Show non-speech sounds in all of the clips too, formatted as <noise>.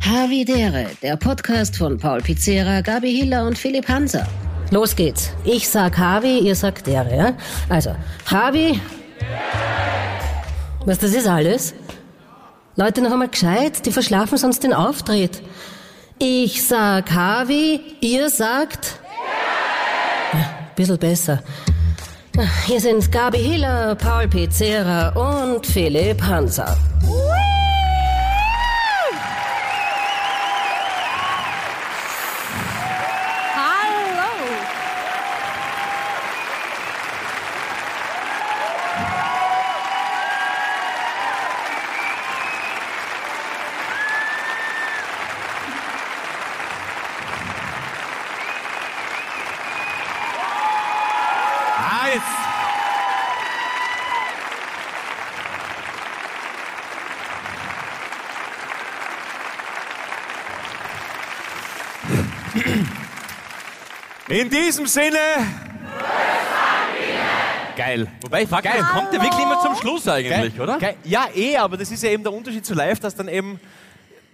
Havidere, der Podcast von Paul Pizzera, Gabi Hiller und Philipp Hanser. Los geht's. Ich sag Havi, ihr sagt Dere, ja? Also, Havi. Was, das ist alles? Leute, noch einmal gescheit, die verschlafen sonst den Auftritt. Ich sag Havi, ihr sagt. Ja, bisschen besser. Hier sind Gabi Hiller, Paul Pizzera und Philipp Hanser. In diesem Sinne. Geil. Wobei, ich frage Geil. das kommt ja wirklich immer zum Schluss eigentlich, Geil. oder? Geil. Ja, eh, aber das ist ja eben der Unterschied zu live, dass dann eben.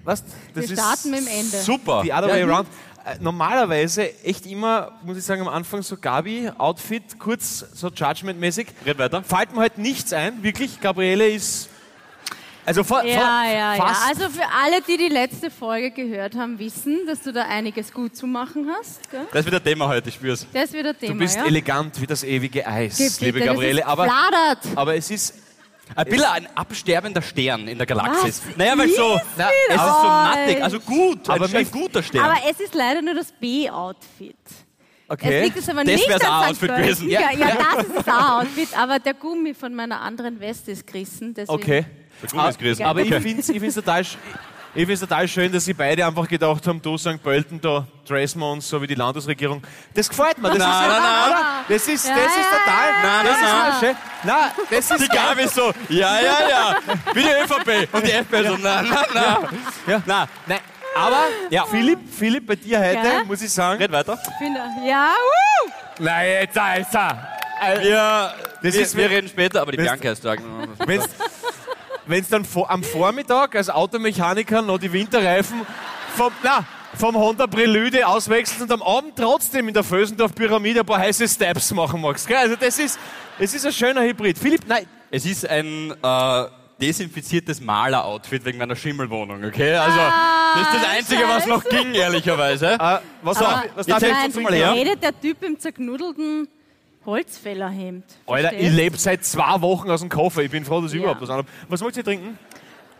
Was? Das Wir starten mit dem Ende. Super. Die other way Ja, around. Äh, Normalerweise echt immer, muss ich sagen, am Anfang so Gabi, Outfit, kurz so Judgment-mäßig. Red weiter. Fällt mir halt nichts ein, wirklich. Gabriele ist. Also fa Ja, fa ja, ja. fast. Also für alle, die die letzte Folge gehört haben, wissen, dass du da einiges gut zu machen hast. Gell? Das ist wieder Thema heute, ich spür's. Das wird ein Thema, du bist ja? elegant wie das ewige Eis, Gib liebe Gabriele. Aber, aber es ist. Ein bisschen ein absterbender Stern in der Galaxis. Was? Naja, weil so, na, es ist so das? nattig, also gut, Aber ein mich- guter Stern. Aber es ist leider nur das B-Outfit. Es Okay. liegt es aber Das nicht an St. Outfit gewesen. Ja, ja, das ist das A-Outfit, aber der Gummi von meiner anderen Weste ist gerissen. Okay. Ist gerissen. Aber Okay. ich finde es ich find's total, sch- ich find's total schön, dass sie beide einfach gedacht haben, du St. Pölten, da dressen wir uns so wie die Landesregierung. Das gefällt mir. Das Nein, ist, nein, nein. Oder? Das ist, Ja, das ist ja, total. Nein, das nein, ist nein. Nein, das ist Die Gabi ist so, ja, ja, ja, wie die ÖVP. Und die FPÖ so, nein, nein, nein. Ja. Nein, Nein, aber Ja. Philipp, Philipp, bei dir heute, Ja? muss ich sagen, red weiter. finde, ja, uh, nein, jetzt ist er. Wir, Das wir, ist- wir reden später, aber die Bianca ist da. Wenn's, wenn's dann vor, am Vormittag als Automechaniker noch die Winterreifen vom, na, vom Honda Prelude auswechselst und am Abend trotzdem in der Vösendorf-Pyramide ein paar heiße Steps machen magst. Gell? Also das ist, es ist ein schöner Hybrid. Philipp, nein, Es ist ein äh, desinfiziertes Maler-Outfit wegen meiner Schimmelwohnung, okay? Also, das ist das Einzige, was noch ging, ehrlicherweise. äh, was, darf, ich- was darf ich jetzt du mal her. redet der Typ im zerknuddelten Holzfällerhemd. Alter, ich lebe seit zwei Wochen aus dem Koffer. Ich bin froh, dass ich Ja. überhaupt was anhabe. Was wollt ihr trinken?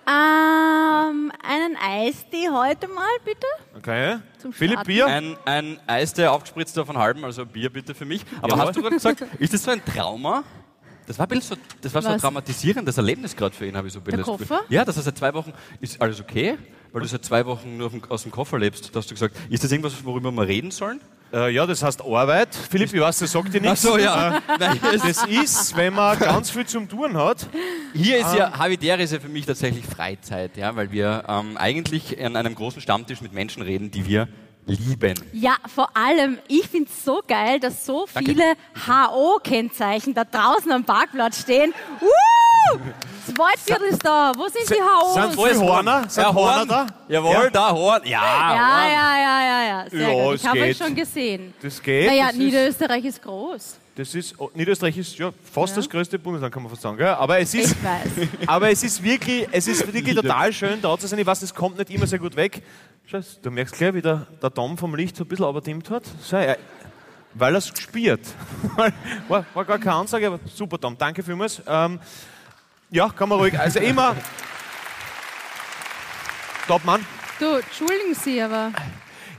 Ähm, einen Eistee heute mal, bitte. Okay. Zum Philipp, Starten. Bier? Ein, ein Eis, der aufgespritzt war von halben, also Bier bitte für mich. Aber Jawohl. hast du gerade gesagt, ist das so ein Trauma? Das war, ein so, das war so ein traumatisierendes Erlebnis gerade für ihn, habe ich so ein bisschen Der Gefühl. Koffer? Ja, dass er seit zwei Wochen, ist alles okay? Weil du seit zwei Wochen nur auf aus dem Koffer lebst. Da hast du gesagt, ist das irgendwas, worüber wir reden sollen? Äh, ja, das heißt Arbeit. Philipp, ich weiß, das sagt dir nichts. ja. <laughs> Nein, hier ist, Das ist, wenn man ganz viel zum Tun hat. hier ist ja, Havidere ist ja für mich tatsächlich Freizeit, ja, weil wir ähm, eigentlich an einem großen Stammtisch mit Menschen reden, die wir lieben. Ja, vor allem, ich finde es so geil, dass so viele HO-Kennzeichen da draußen am Parkplatz stehen. Uh! <laughs> Das Waldviertel ist da. Wo sind die HOs? sind viele Horner? Sind Ja, Horner Horn. da? Jawohl, Ja. da Horn. Ja, ja, Horn. ja, ja, ja, ja. Sehr Ja, gut. Ich habe euch schon gesehen. Das geht. Naja, das ist, Niederösterreich ist groß. das ist, oh, Niederösterreich ist ja fast das größte Bundesland, kann man fast sagen. Gell? Aber, es ist, Ich weiß. <laughs> aber es ist wirklich, es ist wirklich total schön, da zu sein. Ich weiß, es kommt nicht immer sehr gut weg. Schau, du merkst gleich, wie der, der Dom vom Licht so ein bisschen aberdimmt hat. So, er, weil er es gespielt. <laughs> war, war gar keine Ansage, aber super, Dom. Danke vielmals. Ähm, ja, kann man ruhig. Also immer. Top, Mann. Du, entschuldigen Sie, aber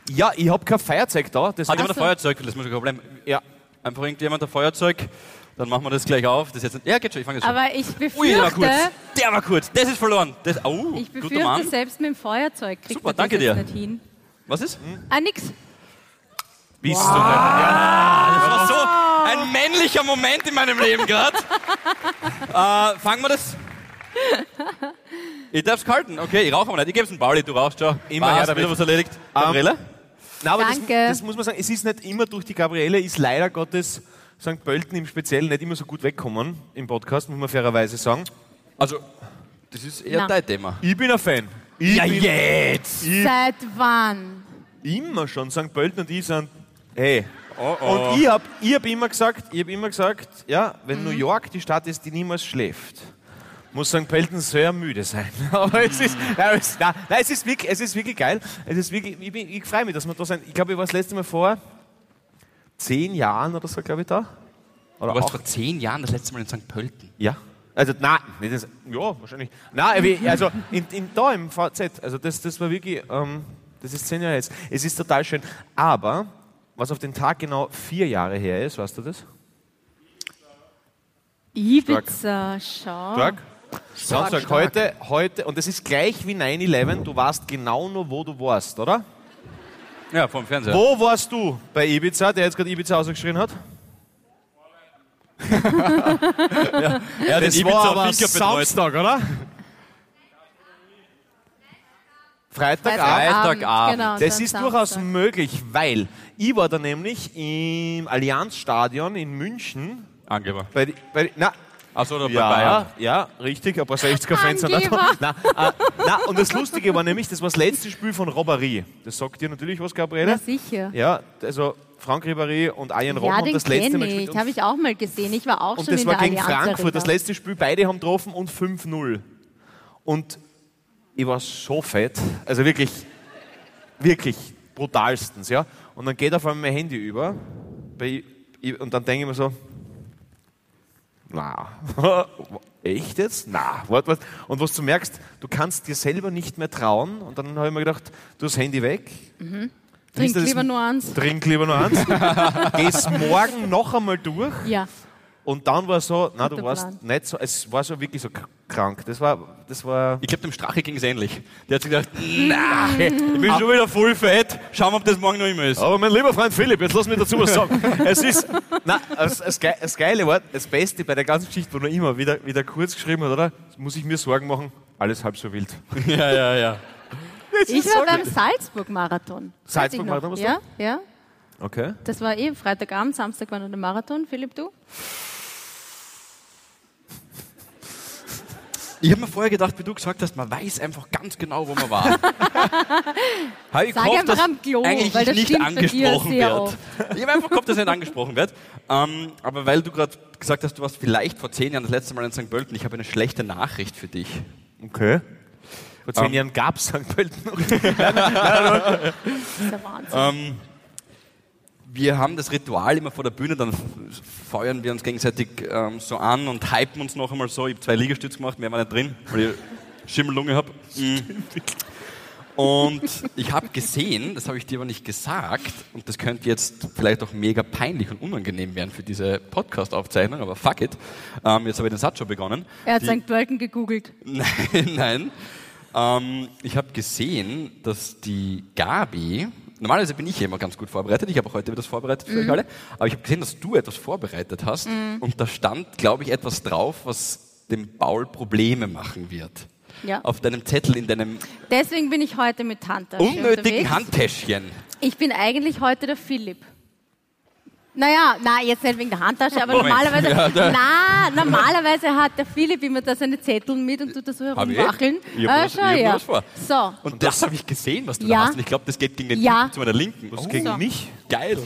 Ja, ich habe kein Feuerzeug da. Das Hat jemand ein so. Feuerzeug? Das muss kein Problem. ja. Einfach irgendjemand ein Feuerzeug, dann machen wir das gleich auf. Das jetzt, ja, geht schon, ich fange jetzt an. aber ich Ui, der war kurz. befürchte, Der war kurz. Das ist verloren. Das, oh, ich guter befürchte Mann. selbst mit dem Feuerzeug kriegt Super, man danke das dir. nicht hin. Was ist? Ah, nix. Bist du nicht? Ja. Das war so ein männlicher Moment in meinem Leben gerade. Äh, fangen wir das. Ich darf's halten. Okay, ich rauche aber nicht. Ich geb's einen Pauli, du rauchst schon. Immer her damit. wieder was erledigt. Gabriele? Nein, aber Danke. Das, das muss man sagen, es ist nicht immer durch die Gabriele, ist leider Gottes St. Pölten im Speziellen nicht immer so gut wegkommen im Podcast, muss man fairerweise sagen. Also, das ist eher Na. dein Thema. Ich bin ein Fan. Ich Ja, bin jetzt! ich, Seit wann? immer schon. St. Pölten und ich sind, hey. Oh, oh. Und ich habe ich hab immer gesagt, ich hab immer gesagt, ja, wenn New York die Stadt ist, die niemals schläft, muss St. Pölten sehr müde sein. <laughs> Aber es ist, ja, es, nein, nein, es ist wirklich, es ist wirklich geil. Es ist wirklich, ich, ich freue mich, dass wir da sind. Ich glaube, ich war das letzte Mal vor zehn Jahren oder so, glaube ich, da. Oder Du warst vor zehn Jahren das letzte Mal in St. Pölten. Ja. Also, nein, nicht ja, wahrscheinlich. Nein, also in, in, da im VZ, also das, das war wirklich, ähm, das ist zehn Jahre jetzt. Es ist total schön. Aber, was auf den Tag genau vier Jahre her ist, weißt du das? Ibiza, schau. Stark. Samstag, heute, heute, und das ist gleich wie 9-11, du warst genau nur, wo du warst, oder? Ja, vom Fernseher. Wo warst du bei Ibiza, der jetzt gerade Ibiza ausgeschrien hat? <laughs> Er hat Das den war Ibiza aber. Samstag, oder? Freitagabend. Freitagabend. Genau, Das ist durchaus Samstag. möglich, weil ich war da nämlich im Allianzstadion in München. Angeber. Bei, bei, na, Achso, oder bei ja, Bayern. ja, richtig, ein paar 60er-Fans sind da. Na, äh, na, und das Lustige war nämlich, das war das letzte Spiel von Robbery. Das sagt dir natürlich was, Gabriele? Ja, sicher. Ja, also Frank Ribéry und Ian Robben Ja, haben das letzte Mal ich. gespielt. Habe ich auch mal gesehen. Ich war auch Und schon das in war der gegen Allianz Frankfurt, das Arena. letzte Spiel. Beide haben getroffen und 5-0. Und ich war so fett. Also wirklich, wirklich brutalstens. Ja? Und dann geht auf einmal mein Handy über. Bei, und dann denke ich mir so, na, <laughs> echt jetzt? Na, warte, warte. Und was du merkst, du kannst dir selber nicht mehr trauen. Und dann habe ich mir gedacht, du das Handy weg. Trink du, das- lieber nur eins. Trink lieber noch eins. <laughs> Gehst morgen noch einmal durch. Ja. Und dann war so, na, du warst nicht so, es war so wirklich so krank. Das war, das war. Ich glaube, dem Strache ging es ähnlich. Der hat sich gedacht, na, ich bin schon wieder voll fett. Schauen wir, ob das morgen noch immer ist. Aber mein lieber Freund Philipp, jetzt lass mich dazu was sagen. <laughs> es ist, na, das, das, Ge- das Geile war, das Beste bei der ganzen Geschichte, wo er immer wieder, wieder kurz geschrieben hat, oder? Muss ich mir Sorgen machen? Alles halb so wild. <laughs> Ja, ja, ja. Ich war beim Salzburg-Marathon. Salzburg-Marathon noch. warst du? Ja, ja. Okay. Das war eh Freitagabend, Samstag war noch der Marathon. Philipp, du? Ich habe mir vorher gedacht, wie du gesagt hast, man weiß einfach ganz genau, wo man war. <laughs> Habe ich Sag gehofft, einfach dass am Klo, eigentlich weil das nicht angesprochen wird. oft. Ich habe einfach gehofft, dass nicht angesprochen wird. Ähm, aber weil du gerade gesagt hast, du warst vielleicht vor zehn Jahren das letzte Mal in St. Pölten, ich habe eine schlechte Nachricht für dich. Okay. Vor zehn Ähm. Jahren gab es St. Pölten noch. Das ist der Wahnsinn. Ähm, wir haben das Ritual immer vor der Bühne, dann feuern wir uns gegenseitig ähm, so an und hypen uns noch einmal so. Ich habe zwei Liegestütze gemacht, mehr war nicht drin, weil ich Schimmellunge habe. Und ich habe gesehen, das habe ich dir aber nicht gesagt, und das könnte jetzt vielleicht auch mega peinlich und unangenehm werden für diese Podcast-Aufzeichnung, aber fuck it. Ähm, jetzt habe ich den Satz schon begonnen. er hat Die- St. Pölten gegoogelt. <laughs> Nein, nein. Ähm, ich habe gesehen, dass die Gabi, normalerweise bin ich immer ganz gut vorbereitet, ich habe auch heute das vorbereitet für euch alle, aber ich habe gesehen, dass du etwas vorbereitet hast und da stand, glaube ich, etwas drauf, was dem Paul Probleme machen wird. Ja. Auf deinem Zettel in deinem Deswegen bin ich heute mit Handtasche unnötigen unterwegs. Handtäschchen. Ich bin eigentlich heute der Philipp. Naja, na, jetzt nicht wegen der Handtasche, aber Moment. normalerweise, Ja, na, normalerweise hat der Philipp immer da seine Zettel mit und tut das so Hab ich? herumwacheln. Ich hab Ah, was- schau ich was vor. So, Und das habe ich gesehen, was du Ja. da hast. Und ich glaube, das geht gegen den Ja. Zu meiner Linken. Was Oh, gegen So. mich? geil.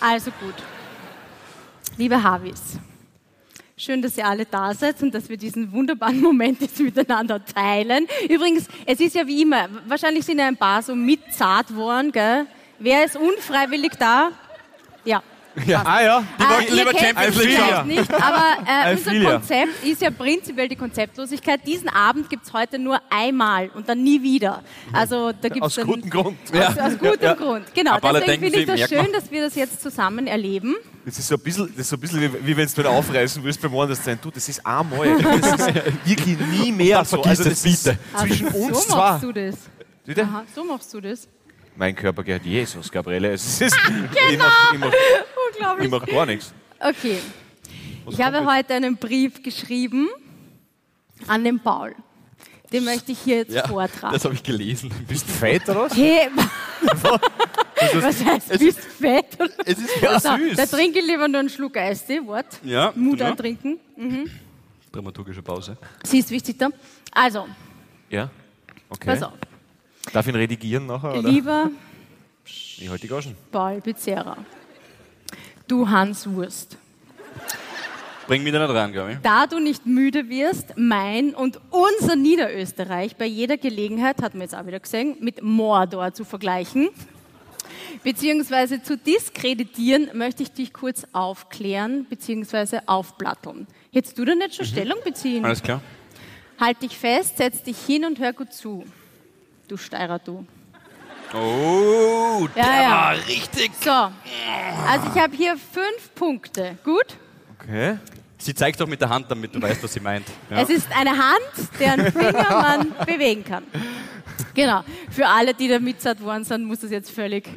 also gut. Liebe Havis, schön, dass ihr alle da seid und dass wir diesen wunderbaren <laughs> Moment jetzt miteinander teilen. Übrigens, es ist ja wie immer, wahrscheinlich sind ja ein paar so mitzart worden, gell? Wer ist unfreiwillig da? Ja. Ah ja. Ah, wollten ihr lieber kennt Champions League schauen. nicht, aber äh, <laughs> unser. Konzept ist ja prinzipiell die Konzeptlosigkeit. Diesen Abend gibt es heute nur einmal und dann nie wieder. Also da gibt's Aus dann, gutem Grund. Aus, aus gutem Grund, genau. Aber Deswegen finde ich das schön, man. dass wir das jetzt zusammen erleben. Das ist so ein bisschen, das ist so ein bisschen wie, wie wenn du wieder aufreißen willst beim Anderssein. Du, das ist einmal. Das ist <laughs> wirklich nie mehr so. Also es das ist bitte. zwischen also, uns so zwei. machst du das. Bitte? Aha, so machst du das. Mein Körper gehört Jesus, Gabriele. Es ist, <laughs> Genau. ich mach, ich mach, ich mach gar nichts. Okay. Was Ich habe kommt heute einen Brief geschrieben an den Paul. Den möchte ich hier jetzt Ja, vortragen. das habe ich gelesen. Bist du fett oder was? Hey, <laughs> was heißt, bist fett? oder? Es ist voll So, süß. da trinke ich lieber nur einen Schluck Eistee, Wort. Ja, Mut ja. antrinken. Dramaturgische Pause. Sie ist wichtig da. Also, Ja. Okay. pass auf. Darf ich ihn redigieren nachher? Oder? Lieber Ich halte die Gaschen. Paul Pizzerra, du Hans Wurst, Bring mich da nicht rein, glaube ich. da du nicht müde wirst, mein und unser Niederösterreich bei jeder Gelegenheit, hat man jetzt auch wieder gesehen, mit Mordor zu vergleichen, beziehungsweise zu diskreditieren, möchte ich dich kurz aufklären, beziehungsweise aufplatteln. Hättest du da nicht schon Stellung beziehen? Alles klar. Halt dich fest, setz dich hin und hör gut zu. Du Steirer, du. Oh, der Ja, ja. war richtig. So, also ich habe hier fünf Punkte. Gut? Okay. Sie zeigt doch mit der Hand, damit du weißt, was sie meint. Ja. Es ist eine Hand, deren Finger man <laughs> bewegen kann. Genau. Für alle, die da mitzart worden sind, muss das jetzt völlig,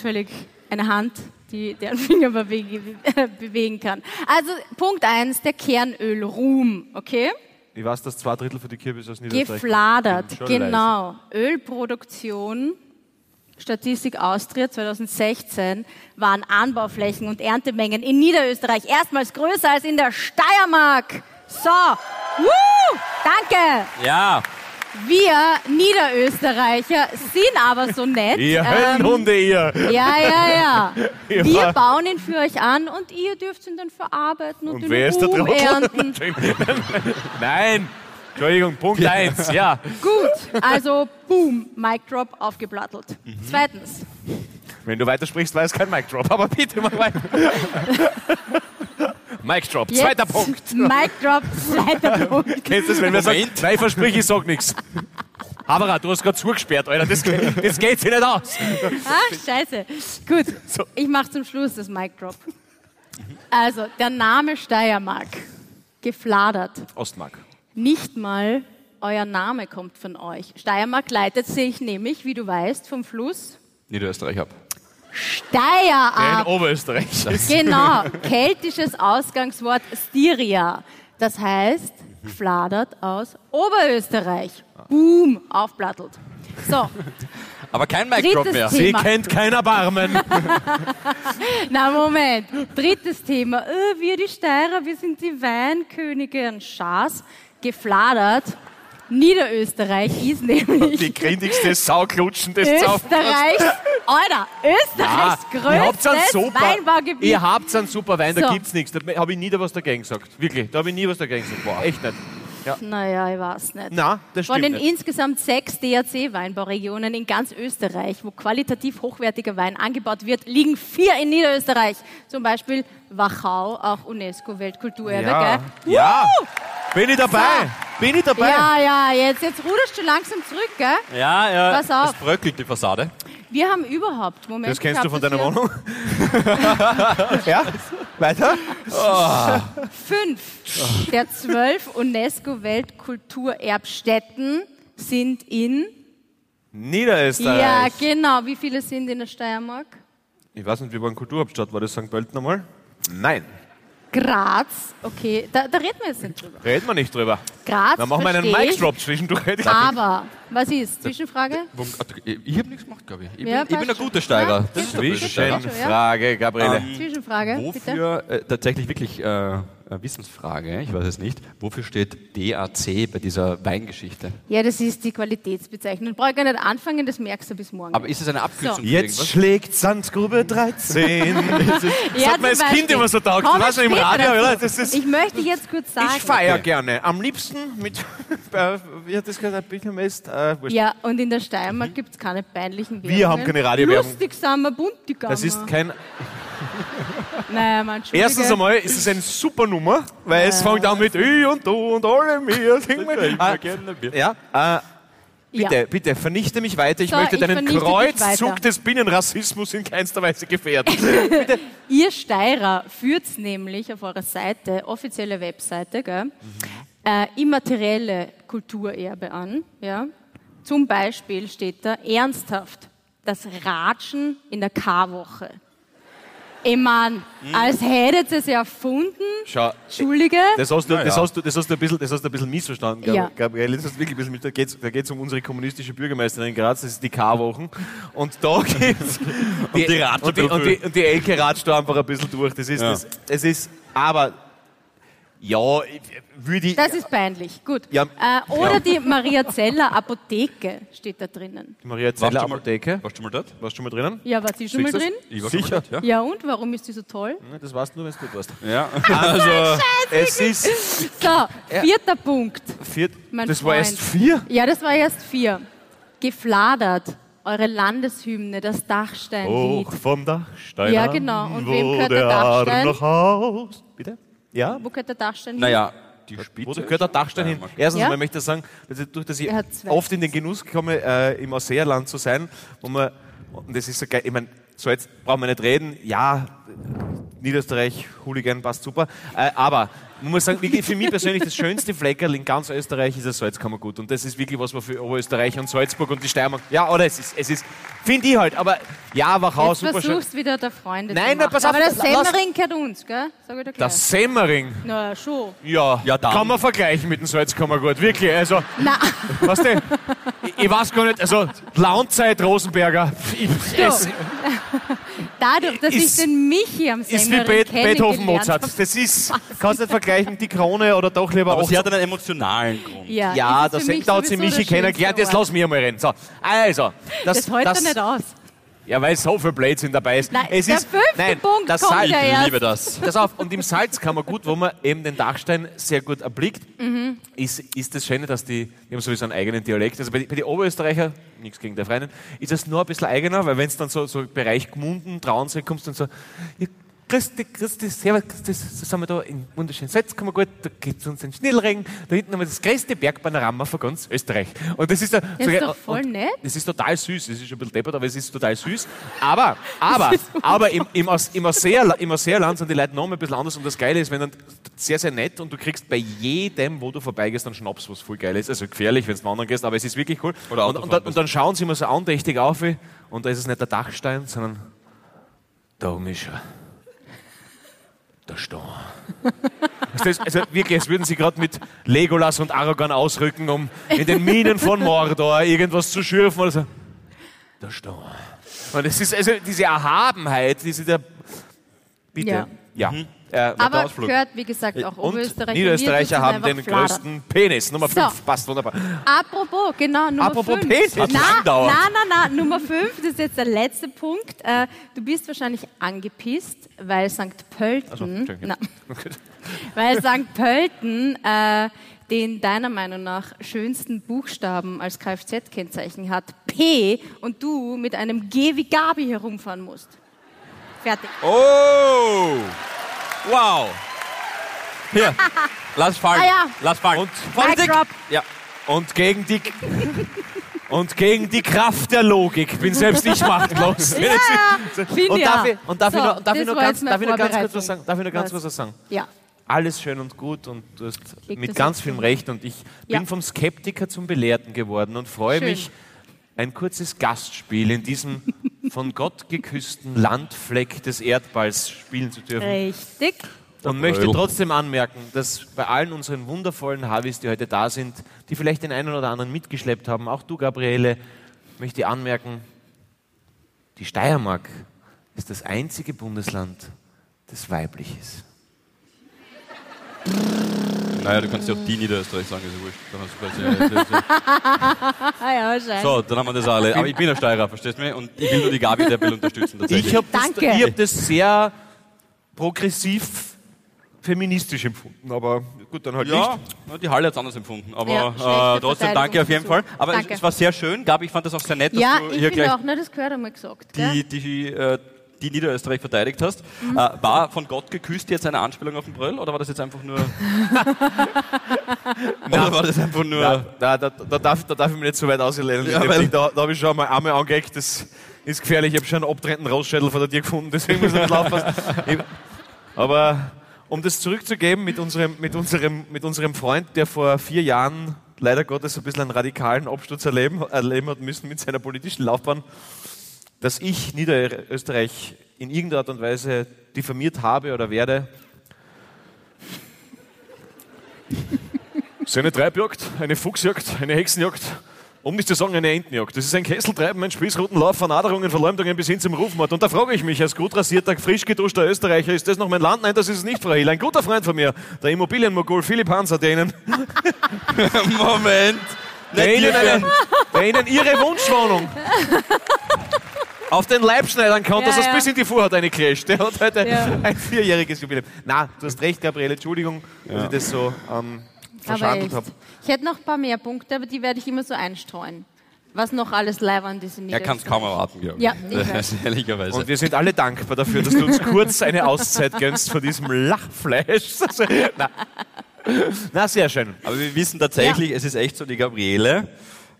völlig eine Hand, die deren Finger man bewegen, bewegen kann. Also Punkt eins, der Kernölruhm, okay? Ich weiß, dass zwei Drittel für die Kürbis aus Niederösterreich Gefladert, genau. Ölproduktion, Statistik Austria 2016, waren Anbauflächen und Erntemengen in Niederösterreich erstmals größer als in der Steiermark. So, Woo! danke. ja, Wir Niederösterreicher sind aber so nett. Ihr ähm, Höllenhunde, ihr! ja, ja, ja. <laughs> Ja. Wir bauen ihn für euch an und ihr dürft ihn dann verarbeiten und, Und den wer ist Ruhm ernten. <laughs> Nein! Entschuldigung, Punkt 1, ja. Gut, also boom, Mic Drop aufgeplattelt. Mhm. Zweitens, Wenn du weitersprichst, war es kein Mic Drop, aber bitte mach weiter. <laughs> Mic Drop, jetzt zweiter Punkt. Mic Drop, zweiter <laughs> Punkt. Kennst du das, wenn wir sagen, nein, versprich, ich sag nichts. Havara, du hast gerade zugesperrt, Alter, das, das geht sich nicht aus. Ach, scheiße. Gut, So. ich mache zum Schluss das Mic Drop. Also, der Name Steiermark, gefladert. Ostmark. Nicht mal euer Name kommt von euch. Steiermark leitet sich nämlich, wie du weißt, vom Fluss Niederösterreich ab. Steier In ab. Oberösterreich. <laughs> Genau, keltisches Ausgangswort Styria. Das heißt, gefladert aus Oberösterreich. Boom, aufplattelt. So, Aber kein Mic Drop mehr. Thema. Sie kennt kein Erbarmen. <laughs> na Moment. Drittes Thema. Äh, wir die Steirer, wir sind die Weinkönige an Schaas. Gefladert. Niederösterreich ist nämlich Die grindigste Sauklutschen des. Österreichs, Alter, Österreichs ihr einen größtes super, Weinbaugebiet. Ihr habt einen super Wein, da So. gibt's nichts. Da habe ich nie da was dagegen gesagt. Wirklich, da habe ich nie was dagegen gesagt. Boah, echt nicht. Naja, ich weiß nicht. Na, das Von stimmt den nicht. insgesamt sechs DRC-Weinbauregionen in ganz Österreich, wo qualitativ hochwertiger Wein angebaut wird, liegen vier in Niederösterreich. Zum Beispiel Wachau, auch UNESCO-Weltkulturerbe. Ja, gell? ja. Bin ich dabei? Bin ich dabei? Ja, ja, jetzt, jetzt ruderst du langsam zurück, gell? Ja, ja. Pass auf. Es bröckelt die Fassade. Wir haben überhaupt, Moment. Das kennst du von deiner. Wohnung? <laughs> ja? Weiter? Fünf der zwölf UNESCO-Weltkulturerbstätten sind in. Niederösterreich. Ja, genau. Wie viele sind in der Steiermark? Ich weiß nicht, wie war eine Kulturhauptstadt? War das St. Pölten einmal? Nein, Graz. Okay, da, da reden wir jetzt nicht drüber. reden wir nicht drüber. Graz. Dann machen wir einen versteh Mic ich. Drop zwischendurch. Aber, was ist? Zwischenfrage? Wo- Ich habe nichts gemacht, glaube ich. Ich, Ja, bin, ich bin passt ein schon. guter Steiger. Ja, Das ist ein schon, guter geht Steiger. schon, ja. Frage, Gabriele. Ähm, Zwischenfrage, bitte. Wofür, äh, tatsächlich wirklich äh, Wissensfrage, ich weiß es nicht, wofür steht DAC bei dieser Weingeschichte? Ja, das ist die Qualitätsbezeichnung. Brauche ich gar nicht anfangen, das merkst du bis morgen. Aber ist es eine Abkürzung So. Jetzt irgendwas? schlägt Sandgrube 13. <laughs> Das Ja, hat mir als zum Kind immer so taugt. Weißt du, im Radio, oder? Das ist, Ich möchte jetzt kurz sagen. ich feiere Okay. gerne. Am liebsten mit, <laughs> äh, wie hat das gesagt, Büchermest? Äh. Ja, und in der Steiermark gibt es keine peinlichen Werbungen. Wir haben keine Radiowerbung. Lustig sind wir, bunt die das ist kein. <laughs> Naja, man. Erstens einmal ist es eine super Nummer, weil es fängt an mit Ich und du und alle mir. Sing mal. Ah, ja, äh, bitte, Ja. bitte, vernichte mich weiter. Ich So, möchte ich deinen Kreuzzug des Binnenrassismus in keinster Weise gefährden. <laughs> Ihr Steirer führt nämlich auf eurer Seite, offizielle Webseite, gell, Mhm. äh, immaterielle Kulturerbe an. Ja? Zum Beispiel steht da ernsthaft das Ratschen in der Karwoche. Ich meine, Mhm. als hättet ihr es erfunden. Schau, Entschuldige. Das hast du, Ja, das hast du, das hast du ein bisschen, das hast du ein bisschen missverstanden, Gab- Ja. Gabriele. Das hast du wirklich ein bisschen mit, da geht es da geht's um unsere kommunistische Bürgermeisterin in Graz, das ist die K-Wochen. Und da geht's <laughs> die, die <laughs> ratscht und die, und die, und die Elke ratscht da einfach ein bisschen durch. Das ist, Ja. das, es ist, aber Ja, würde ich. Das ist peinlich. Gut. Ja. Äh, oder die Maria Zeller Apotheke steht da drinnen. Die Maria Warst Zeller du Apotheke. Warst du mal dort? Warst du schon mal drinnen? Ja, war sie schon mal drin? Ich war schon Sicher. mal dort, Ja, und warum ist die so toll? Ja, Das weißt du nur, wenn du gut warst. ja. <laughs> ja. Also, Es ist. So, vierter Punkt. Vier, Mein das war Freund. erst vier. Ja, das war erst vier. Gefladert. Eure Landeshymne, das Dachsteinlied. Hoch vom Dachstein. Ja, genau. Und wo wem gehört der Dachstein? Arm nach Haus. Bitte? Ja? Wo gehört der Dachstein hin? naja, die Wo Spitze. gehört der Dachstein hin? Ja, Erstens Ja? mal möchte ich sagen, dass ich, durch dass ich oft in den Genuss komme, äh, im Ausseerland zu sein, wo man, und das ist so geil, ich meine, so jetzt brauchen wir nicht reden, ja, Niederösterreich, Hooligan, passt super, äh, aber man muss sagen, wirklich für mich persönlich das schönste Fleckerl in ganz Österreich ist das Salzkammergut und das ist wirklich was, was für Oberösterreich und Salzburg und die Steiermark, ja, oder es ist, es ist, finde ich halt, aber ja, Wachau, Jetzt super schön. versuchst wieder der Freunde Nein, zu na, pass auf, Aber das lass- Semmering gehört uns, gell? Sag ich dir gleich. Das Semmering, Na, schon. ja, Ja, dann. kann man vergleichen mit dem Salzkammergut, wirklich, also... Na, Weißt du, ich, ich weiß gar nicht, also Launzeit Rosenberger ich, es dadurch, dass ich Ist- den Michi am ist wie Be Beethoven, Mozart. <laughs> Das ist, kannst nicht vergleichen, die Krone oder doch lieber Aber auch. sie hat einen emotionalen Grund. Ja, Ja, das, da hat sie Michi kennengelernt, jetzt lass mich mal reden. So, also, das, Das hält er nicht aus. Ja, weil so viel Blödsinn dabei ist. Nein, es der ist, fünfte nein, Punkt das kommt Salz, ja Ich erst. liebe das. Pass auf, und im Salzkammergut, wo man eben den Dachstein sehr gut erblickt, Mhm. ist, ist das Schöne, dass die, die haben sowieso einen eigenen Dialekt. Also bei, die- bei den Oberösterreicher, nichts gegen der Freien, ist es nur ein bisschen eigener, weil wenn es dann so, so Bereich Gmunden, Traunsee kommst, dann so, ja, Christi, Christi, Servus, Christi, so sind wir da in wunderschönen Salzkammergut, da gibt es uns den Schnellregen, da hinten haben wir das größte Bergpanorama von ganz Österreich. Und das ist, da, Das ist doch voll nett. Das ist total süß, es ist schon ein bisschen deppert, aber es ist total süß. Aber, <laughs> aber, aber im, im, Aus- im, Ausseerla- im Ausseerland sind die Leute noch mal ein bisschen anders und das Geile ist, wenn dann sehr, sehr nett und du kriegst bei jedem, wo du vorbeigehst, einen Schnaps, was voll geil ist. Also gefährlich, wenn du wandern gehst, aber es ist wirklich cool. Oder und, und, dann, und dann schauen sie immer so andächtig auf und da ist es nicht der Dachstein, sondern da oben ist er. Der Stein. Weißt du, Also wirklich, als würden sie gerade mit Legolas und Aragorn ausrücken, um in den Minen von Mordor irgendwas zu schürfen oder so. Der Stein. Und es ist also diese Erhabenheit, diese der. Bitte. Ja. Ja. Äh, Aber Ausflug. gehört, wie gesagt, auch und Oberösterreich. Niederösterreicher haben den fladern. größten Penis. Nummer So. 5 passt wunderbar. Apropos, genau, Nummer Apropos 5. Penis. Nein, Hat nein, lang gedauert. nein, nein, Nummer 5, das ist jetzt der letzte Punkt. Äh, du bist wahrscheinlich angepisst, weil St. Pölten, Entschuldigung. na, <laughs> weil St. Pölten äh, den deiner Meinung nach schönsten Buchstaben als Kfz-Kennzeichen hat, P, und du mit einem G wie Gabi herumfahren musst. Fertig. Oh! Wow! Hier, <laughs> lass fallen. Ah ja. Lass fallen. Und- drop. Ja. Und gegen die. <laughs> Und gegen die Kraft der Logik bin selbst ich machtlos. <laughs> Ja, ja, und darf ich, und darf So, ich noch, darf ich noch ganz, darf ich noch ganz kurz was sagen? Darf ich noch ganz kurz was sagen? Ja. Alles schön und gut und du hast Leg mit ganz vielem. Recht und ich Ja. bin vom Skeptiker zum Belehrten geworden und freue Schön. mich, ein kurzes Gastspiel in diesem von Gott geküssten Landfleck des Erdballs spielen zu dürfen. Richtig. Und möchte trotzdem anmerken, dass bei allen unseren wundervollen Havis, die heute da sind, die vielleicht den einen oder anderen mitgeschleppt haben, auch du, Gabriele, möchte ich anmerken, die Steiermark ist das einzige Bundesland, das weiblich ist. Naja, du kannst ja auch die Niederösterreich sagen, ist ja wurscht. Dann hast du quasi- <laughs> ja. So, dann haben wir das alle. Aber ich bin ein Steirer, verstehst du mich? Und ich will nur die Gabi der will unterstützen tatsächlich. Ich habe das, Danke. ich hab das sehr progressiv feministisch empfunden, aber gut, dann halt ja, nicht. die Halle hat es anders empfunden. Aber Ja, äh, trotzdem danke auf jeden Fall. Aber es, es war sehr schön. Gabi, ich fand das auch sehr nett, dass Ja, du ich hier gleich auch, ne, das gehört einmal gesagt. die, die, äh, die Niederösterreich verteidigt hast. Mhm. Äh, war von Gott geküsst jetzt eine Anspielung auf den Bröll oder war das jetzt einfach nur. <laughs> oder war das einfach nur. Ja, da, da, da, darf, da darf ich mich nicht so weit auslehnen. Ja, da da habe ich schon mal einmal angeeckt, das ist gefährlich. Ich habe schon einen abtrennenden Rostschädel von dir gefunden, deswegen muss ich nicht aufpassen. <laughs> Aber um das zurückzugeben mit unserem, mit, unserem, mit unserem Freund, der vor vier Jahren leider Gottes ein bisschen einen radikalen Absturz erleben, erleben hat müssen mit seiner politischen Laufbahn, dass ich Niederösterreich in irgendeiner Art und Weise diffamiert habe oder werde. <laughs> So eine Treibjagd, eine Fuchsjagd, eine Hexenjagd, Um nicht zu sagen, eine Entenjagd. Das ist ein Kesseltreiben, ein Spießrutenlauf von Aderungen, Verleumdungen bis hin zum Rufmord. Und da frage ich mich, als gut rasierter, frisch geduschter Österreicher, ist das noch mein Land? Nein, das ist es nicht, Frau Hill. Ein guter Freund von mir, der Immobilienmogul Philipp Hanser, der Ihnen, <laughs> Moment. der Ihnen, eine, der Ihnen Ihre Wunschwohnung <laughs> auf den Leib schneidern kann, Ja, dass es ja. bis in die Vorhaut eine crasht. Der hat heute Ja. ein vierjähriges Jubiläum. Na, du hast recht, Gabriele, Entschuldigung, dass ich das so ähm, verschandelt habe. Ich hätte noch ein paar mehr Punkte, aber die werde ich immer so einstreuen. Was noch alles leiwand ist in Er kann es kaum erwarten, ich. Ja, <laughs> Ehrlicherweise. Und wir sind alle dankbar dafür, dass du uns kurz eine Auszeit gönnst von diesem Lachfleisch. <laughs> Also, Na, Na sehr schön. Aber wir wissen tatsächlich, es ist echt so, die Gabriele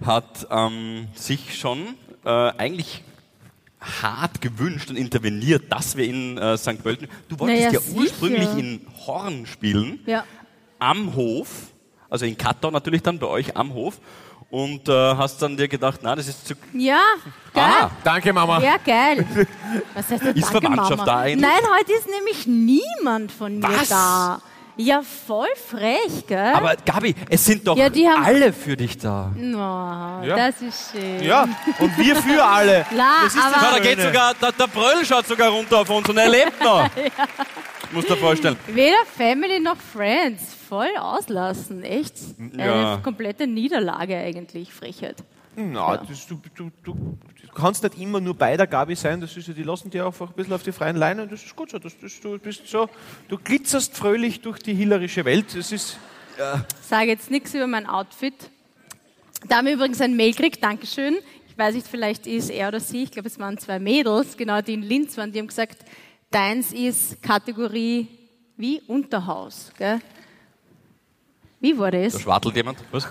hat ähm, sich schon äh, eigentlich hart gewünscht und interveniert, dass wir in äh, St. Pölten. Du wolltest Naja, ja sicher. ursprünglich in Horn spielen, Ja. am Hof, also in Kattau natürlich dann, bei euch am Hof. Und äh, hast dann dir gedacht, na, das ist zu. Ja, geil. Ah, Danke, Mama. Ja, geil. Was heißt denn Ist danke, Verwandtschaft Mama? da eigentlich? Nein, heute ist nämlich niemand von mir Was? da. Ja, voll frech, gell? aber Gabi, es sind doch Ja, die haben- alle für dich da. Oh, Ja. Das ist schön. Ja, und wir für alle. <laughs> La, Das ist das aber Na, da geht sogar, der, der Bröll schaut sogar runter auf uns und er lebt noch. <laughs> Muss dir vorstellen. weder Family noch Friends. Voll auslassen. Echt. Ja. Eine komplette Niederlage eigentlich. Frechheit. Na, das, du, du, du kannst nicht immer nur bei der Gabi sein. Das ist ja, die lassen dich einfach ein bisschen auf die freien Leine. Das ist gut so. Das, das, du bist so. Du glitzerst fröhlich durch die hillerische Welt. Das ist. Sage jetzt nichts über mein Outfit. Da haben wir übrigens ein Mail gekriegt, Dankeschön. Ich weiß nicht, vielleicht ist er oder sie, ich glaube, es waren zwei Mädels, genau, die in Linz waren, die haben gesagt, deins ist Kategorie wie Unterhaus. Gell? Wie war das? Da schwartelt jemand. Was?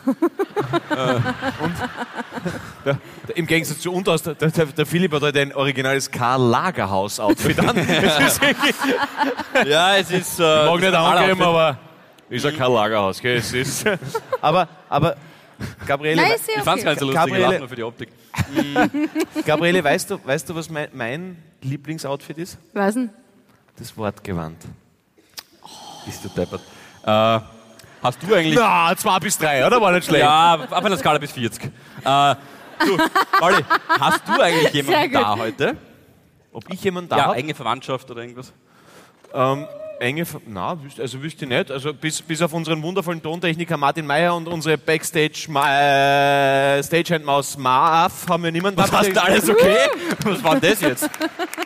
Im Gegensatz zu uns, der, der, der Philipp hat heute ein originales Karl Lagerhaus-Outfit an. <laughs> Ja, es ist. Äh, mag nicht angeben, aber ist ein Karl Lagerhaus. Gell? Es ist, aber, aber Gabriele, Nein, ja Ich fand's okay. ganz so lustig, ich Gabriele- lach nur für die Optik. Gabriele weißt, du, weißt du, was mein, mein Lieblingsoutfit ist? Was denn? Das Wortgewand. Bist du deppert. Äh, hast du eigentlich. Na, zwei bis drei, oder? War nicht schlecht. Ja, auf einer Skala bis 40. Äh, du, Olli, hast du eigentlich jemanden da heute? Ob ich jemanden da Ja, hab? enge Verwandtschaft oder irgendwas? Ähm, enge, Ver- na, wüsste, also wüsste ich nicht. Also bis, bis auf unseren wundervollen Tontechniker Martin Meyer und unsere Backstage äh, Stagehand-Maus Marv haben wir niemanden. Was da. hast du alles okay? Was war denn das jetzt?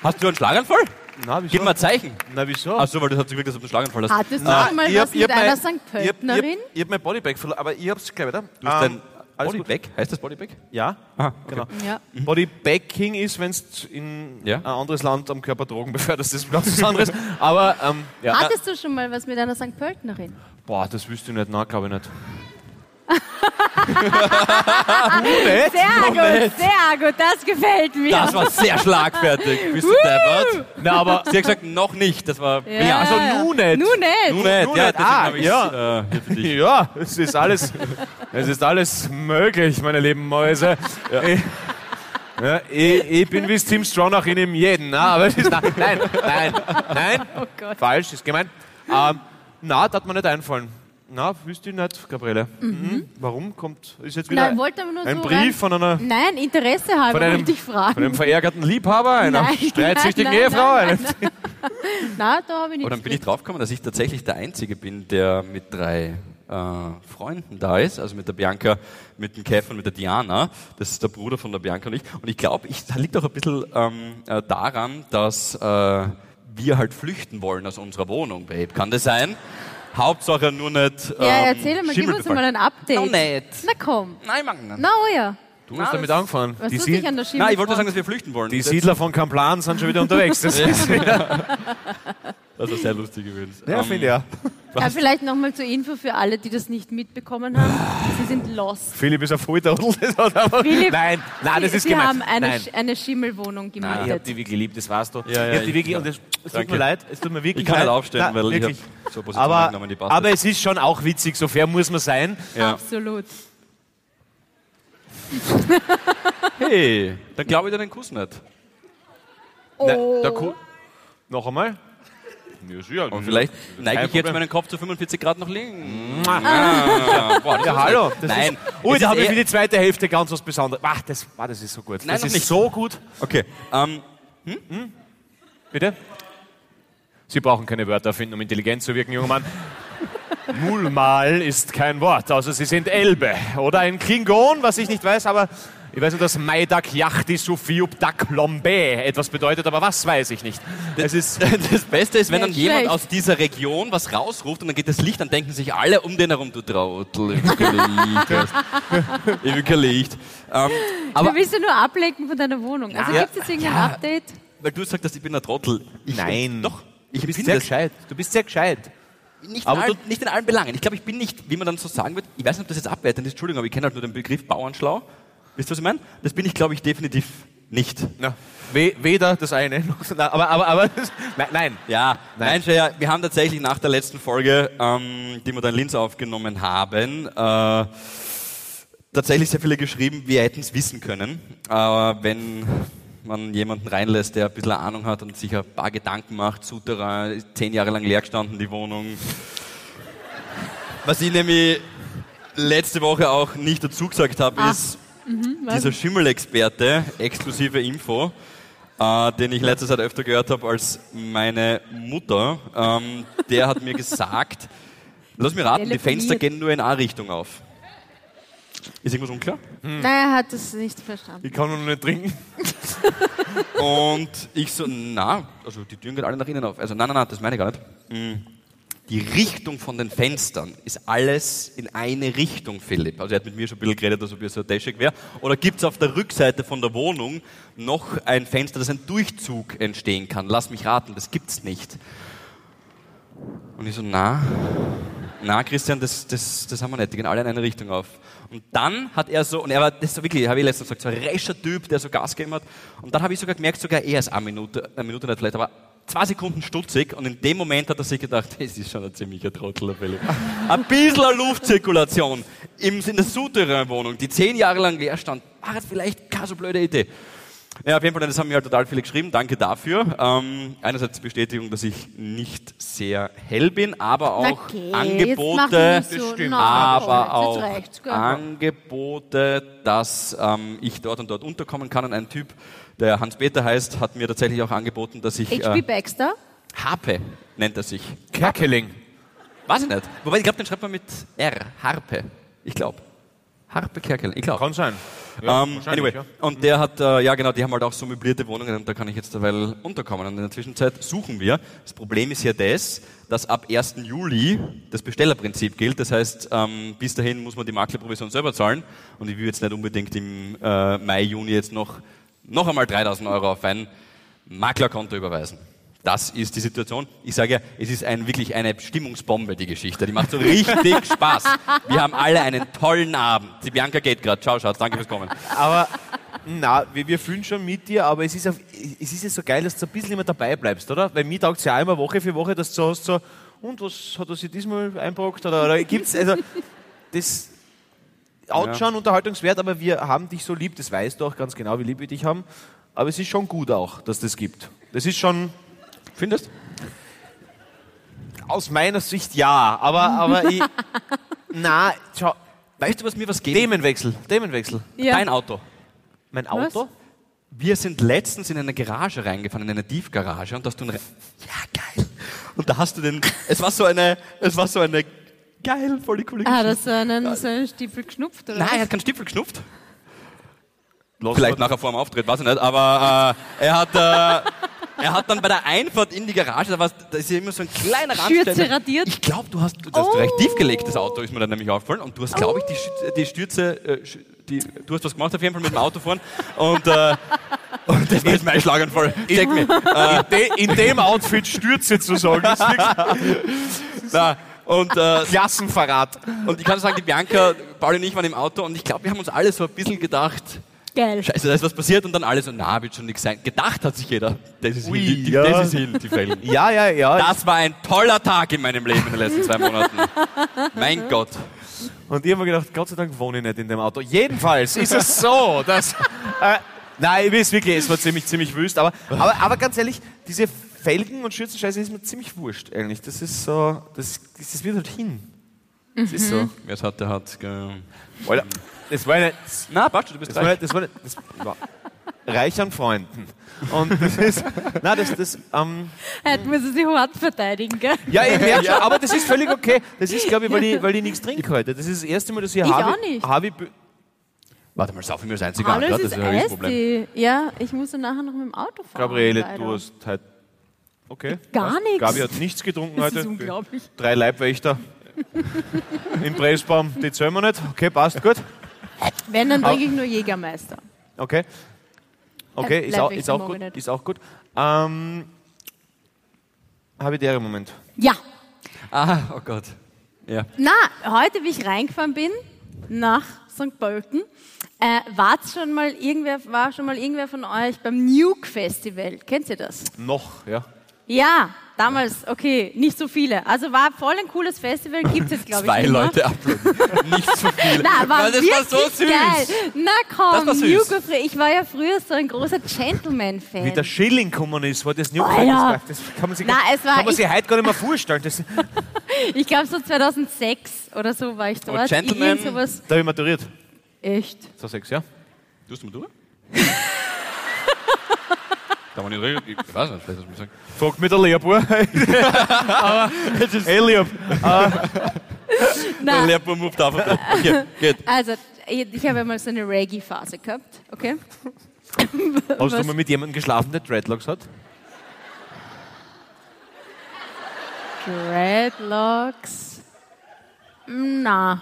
Hast du einen Schlaganfall? Na, wieso? Gib mal ein Zeichen. Na, wieso? Achso, weil das hat sich wirklich, dass du Schlaganfall hast. Hattest du Na, schon mal ich hab- was ich mit hab einer St. Hab, ich hab, Pöltnerin? ich hab mein Bodybag verloren, aber ich hab's gleich wieder. Du hast dein alles gut. Bodybag? Heißt das Bodybag? Ja, Aha, genau. Ja. Bodybagging ist, wenn du in Ja. ein anderes Land am Körper Drogen <laughs> beförderst, das ist was ganz anderes. Aber, ähm, ja. Hattest du schon mal was mit einer St. Pöltnerin? Boah, das wüsste ich nicht, nein, glaube ich nicht. Sehr gut, sehr gut, das gefällt mir. Das war sehr schlagfertig. Bist du deppert? Na, aber Sie hat gesagt, noch nicht. Das war ja, also ja. nun nicht. Nun nicht. Nun nicht. Ja, Ah, habe ich ja. äh, hier für dich. <laughs> Ja, es ist alles, es ist alles möglich, meine lieben Mäuse. Ich, ja, ich, ich bin wie Tim Stronach in ihm jeden. Na, aber es ist, nein, nein, nein, nein, Oh Gott. falsch, ist gemeint. Ähm, na, das hat mir nicht einfallen. Na, wüsste ich nicht, Gabriele. Mhm. Warum kommt, ist jetzt wieder Nein, wollte aber nur ein so Brief rein- von einer, Nein, Interesse halber von einem, wollte ich fragen. von einem verärgerten Liebhaber, einer Nein, streitsüchtigen nein, nein, Ehefrau. nein, eine- Na, da habe ich nichts. dann bin ich draufgekommen, dass ich tatsächlich der Einzige bin, der mit drei äh, Freunden da ist. Also mit der Bianca, mit dem Kev und mit der Diana. Das ist der Bruder von der Bianca und ich. Und ich glaube, ich, das liegt auch ein bisschen ähm, äh, daran, dass äh, wir halt flüchten wollen aus unserer Wohnung, Babe. Kann das sein? Hauptsache nur nicht. Ähm, Ja, erzähl mal, gib uns mal ein Update. Noch nicht. Na komm. Nein, Mann. Na, oh ja. Du hast damit angefangen. Was Die, dich Sied an der Schimmel? Nein, ich wollte sagen, dass wir flüchten wollen. die Siedler von Kamplan sind schon wieder unterwegs. Das ist, <laughs> Das war sehr lustig übrigens. ja, Ähm, finde ich <laughs> ja. Ja, vielleicht nochmal zur Info für alle, die das nicht mitbekommen haben. Sie sind lost. Philipp ist ein Volldodel. Das hat aber Philipp, nein, nein, das Sie, ist Sie gemeint. haben eine, nein. Sch- eine Schimmelwohnung Nein, ich habe gemietet. die wirklich lieb, das weißt du. Ja, ja, ich habe die ich- wirklich, ja. und es, es tut Danke. mir leid, es tut mir wirklich Ich kann leid. nicht aufstehen, Nein, weil wirklich. ich habe so eine Position aber, eingenommen, die passt aber es ist schon auch witzig, so fair muss man sein. Ja. Absolut. Hey, dann glaube ich dir den Kuss nicht. Oh. Nein, der Ku- Noch einmal? Ja. Und vielleicht neige ich jetzt meinen Kopf zu 45 Grad nach links. Ah, boah, das Ja, ist- hallo. Das Nein. Ist, ui, es da habe ich für die zweite Hälfte ganz was Besonderes. Ach, das, ah, das ist so gut. Nein, das ist nicht. so gut. Okay. Ähm, Bitte? Sie brauchen keine Wörter erfinden, um intelligent zu wirken, junger Mann. <laughs> Mulmal ist kein Wort, außer Sie sind Elbe. Oder ein Klingon, was ich nicht weiß, aber ich weiß nur, dass Maidak Yachti Sufiub Dak Lombe etwas bedeutet, aber was weiß ich nicht. Es ist, <laughs> das Beste ist, wenn dann jemand schlecht. aus dieser Region was rausruft und dann geht das Licht, dann denken sich alle um den herum, du Trottel, ich will kein Licht. Ich will kein Licht. Ähm, aber du willst ja nur ablenken von deiner Wohnung. Also Ja. gibt es irgendein Ja. Update? weil du sagst, dass ich bin ein Trottel. Ich, Nein. Doch. Ich du bist bin sehr das. gescheit. Du bist sehr gescheit. Nicht, Aber in allen, nicht in allen Belangen. Ich glaube, ich bin nicht, wie man dann so sagen wird, ich weiß nicht, ob das jetzt abwertend ist, Entschuldigung, aber ich kenne halt nur den Begriff Bauernschlau. Wisst ihr, was ich meine? Das bin ich, glaube ich, definitiv nicht. We, weder das eine noch das andere. Aber, aber, aber <laughs> nein, nein. Ja, Nein. nein, Shea, wir haben tatsächlich nach der letzten Folge, ähm, die wir da in Linz aufgenommen haben, äh, tatsächlich sehr viele geschrieben, wir hätten es wissen können, äh, wenn man jemanden reinlässt, der ein bisschen Ahnung hat und sich ein paar Gedanken macht, Souterrain, zehn Jahre lang leer gestanden, die Wohnung. Was ich nämlich letzte Woche auch nicht dazu gesagt habe, Ah. Ist dieser Schimmelexperte, exklusive Info, äh, den ich letzte Zeit öfter gehört habe als meine Mutter, ähm, der hat mir gesagt, lass mich raten, die. Fenster gehen nur in eine Richtung auf. Ist irgendwas unklar? Nein, er hat das nicht verstanden. Ich kann nur noch nicht trinken. Und ich so, na, also die Türen gehen alle nach innen auf. Also nein, nein, nein, das meine ich gar nicht. Mm. Die Richtung von den Fenstern ist alles in eine Richtung, Philipp. Also er hat mit mir schon ein bisschen geredet, als ob ich so däschig wäre. Oder gibt es auf der Rückseite von der Wohnung noch ein Fenster, dass ein Durchzug entstehen kann? Lass mich raten, das gibt's nicht. Und ich so, na, na Christian, das, das, das haben wir nicht, die gehen alle in eine Richtung auf. Und dann hat er so, und er war, das ist so wirklich, habe ich letztens gesagt, so ein rescher Typ, der so Gas gegeben hat. Und dann habe ich sogar gemerkt, sogar er ist eine Minute, eine Minute nicht vielleicht, aber zwei Sekunden stutzig. Und in dem Moment hat er sich gedacht, <laughs> das ist schon ein ziemlicher Trottel, ein bisschen Luftzirkulation in der Souterrain-Wohnung, die zehn Jahre lang leer stand, war jetzt vielleicht keine so blöde Idee. Ja, auf jeden Fall, das haben mir halt total viele geschrieben. Danke dafür. Ähm, einerseits Bestätigung, dass ich nicht sehr hell bin, aber auch Okay, Angebote, so- aber auch reicht's, gell? Angebote, dass ähm, ich dort und dort unterkommen kann. Und ein Typ, der Hans-Peter heißt, hat mir tatsächlich auch angeboten, dass ich HB äh, Baxter? Harpe nennt er sich. Kerkeling. Weiß ich nicht. Wobei, ich glaube, den schreibt man mit R. Harpe. Ich glaube. Harpe Kerkel. Ich glaube. Kann sein. Ähm, wahrscheinlich, anyway, ja. und der hat, äh, ja genau, die haben halt auch so möblierte Wohnungen und da kann ich jetzt derweil unterkommen. Und in der Zwischenzeit suchen wir. Das Problem ist ja das, dass ab 1. Juli das Bestellerprinzip gilt. Das heißt, ähm, bis dahin muss man die Maklerprovision selber zahlen. Und ich will jetzt nicht unbedingt im äh, Mai, Juni jetzt noch, noch einmal 3000 Euro auf ein Maklerkonto überweisen. Das ist die Situation. Ich sage ja, es ist ein, wirklich eine Stimmungsbombe, die Geschichte. Die macht so richtig <laughs> Spaß. Wir haben alle einen tollen Abend. Die Bianca geht gerade. Ciao, Schatz. Danke fürs Kommen. Aber na, wir, wir fühlen schon mit dir, aber es ist, auf, es ist ja so geil, dass du ein bisschen immer dabei bleibst, oder? Weil mir taugt es ja auch immer Woche für Woche, dass du so hast, so, und was hat er sich diesmal einbrockt? Oder, oder gibt's, also, das Ausschauen, unterhaltungswert, aber wir haben dich so lieb, das weißt du auch ganz genau, wie lieb wir dich haben. Aber es ist schon gut auch, dass das gibt. Das ist schon, Findest? aus meiner Sicht ja, aber, aber ich, <laughs> na, schau, Weißt du, was mir was geht? Themenwechsel, Themenwechsel. Ja. Dein Auto. Mein Was? Auto? Wir sind letztens in eine Garage reingefahren, in eine Tiefgarage, und da hast du einen, Re ja, geil. Und da hast du den, es war so eine, es war so eine, geil, voll die coole Ah, Geschichte. das so einen, so einen Stiefel geschnupft, oder? Nein, er hat keinen Stiefel geschnupft. Vielleicht nachher vor dem Auftritt, weiß ich nicht, aber äh, er hat, äh, er hat dann bei der Einfahrt in die Garage, da, da ist ja immer so ein kleiner Schürze Randständer. radiert? Ich glaube, du hast, du hast Oh. recht tief gelegtes Auto, ist mir dann nämlich aufgefallen. Und du hast, glaube ich, die, Schü- die Stürze, äh, die, du hast was gemacht auf jeden Fall mit dem Autofahren. Und, äh, und das war jetzt mein Schlaganfall. Check mich. <laughs> In, de, in dem Outfit Stürze zu sagen, ist wirklich <laughs> Na, und, äh, Klassenverrat. und ich kann sagen, die Bianca, Pauli und ich waren im Auto und ich glaube, wir haben uns alle so ein bisschen gedacht, Geil. Scheiße, da ist was passiert und dann alle so, na, wird schon nichts sein. Gedacht hat sich jeder, das ist Ui, hin, die, ja. das ist hin, die Fällen. <laughs> Ja, ja, ja. Das war ein toller Tag in meinem Leben in den letzten zwei Monaten. Mein Gott. Und ich habe mir gedacht, Gott sei Dank wohne ich nicht in dem Auto. Jedenfalls ist es so, dass. Äh, nein, ich weiß wirklich, es war ziemlich, ziemlich wüst. Aber, aber, aber ganz ehrlich, diese Felgen und Schürzenscheiße ist mir ziemlich wurscht eigentlich. Das ist so, das, das wird halt hin. Das ist so. Wer es hat, der hat. gell. Alter, das war eine, Na, passt, du bist das war, eine, das war, eine, das war reich an Freunden. Und das ist, na, das, das, ähm, Heute muss er sich hart verteidigen, gell? ja, ich merke schon, aber das ist völlig okay. Das ist, glaube ich, weil ich, weil ich nichts trinke heute. Das ist das erste Mal, dass ich, Ich Harvey, auch nicht. Harvey Warte mal, saufen wir das einzige Hallo, an, das ist ist ein. Eistee. Ja, ich muss dann nachher noch mit dem Auto fahren. Gabriele, leider. du hast heute. Okay. Gar nichts. Gabi hat nichts getrunken Das heute. ist unglaublich. Drei Leibwächter im Pressbaum, die zählen wir nicht. Okay, passt gut. Wenn, dann trinke ich nur Jägermeister. Okay. Okay, ist auch, ist auch gut. Ist auch gut. Ähm, habe ich der Moment. Ja. Ah, oh Gott. Ja. Na, heute, wie ich reingefahren bin, nach St. Pölten, äh, war's schon mal irgendwer, war schon mal irgendwer von euch beim Nuke Festival? Kennt ihr das? Noch, ja. Ja, damals, okay, nicht so viele. Also war voll ein cooles Festival, gibt es jetzt, glaube ich, Zwei nicht mehr. Leute applaudieren. Nicht so viele. Na, war Weil das war so süß. geil. Na komm, Das war süß. Nuke war früher- ich war ja früher so ein großer Gentleman-Fan. Wie der Schilling gekommen ist, war das New Alter. das, kann man sich, Na, es war- kann man ich- sich heute gar nicht mehr vorstellen. Das, da <laughs> Ich glaube so 2006 oder so war ich dort. Aber Gentleman- sowas. habe ich maturiert. Echt? So sechs, ja. Du mal durch? <laughs> Kann man nicht reden? Ich weiß nicht, vielleicht du mir gesagt. Fragt mich der Lehrbuhr. <laughs> Aber, ey, lieb. <laughs> Der Na, Lehrbuhr moved auf. Okay, geht. also ich, habe ja mal so eine Reggae-Phase gehabt, okay? <laughs> Hast du mal mit jemandem geschlafen, der Dreadlocks hat? Dreadlocks. Na,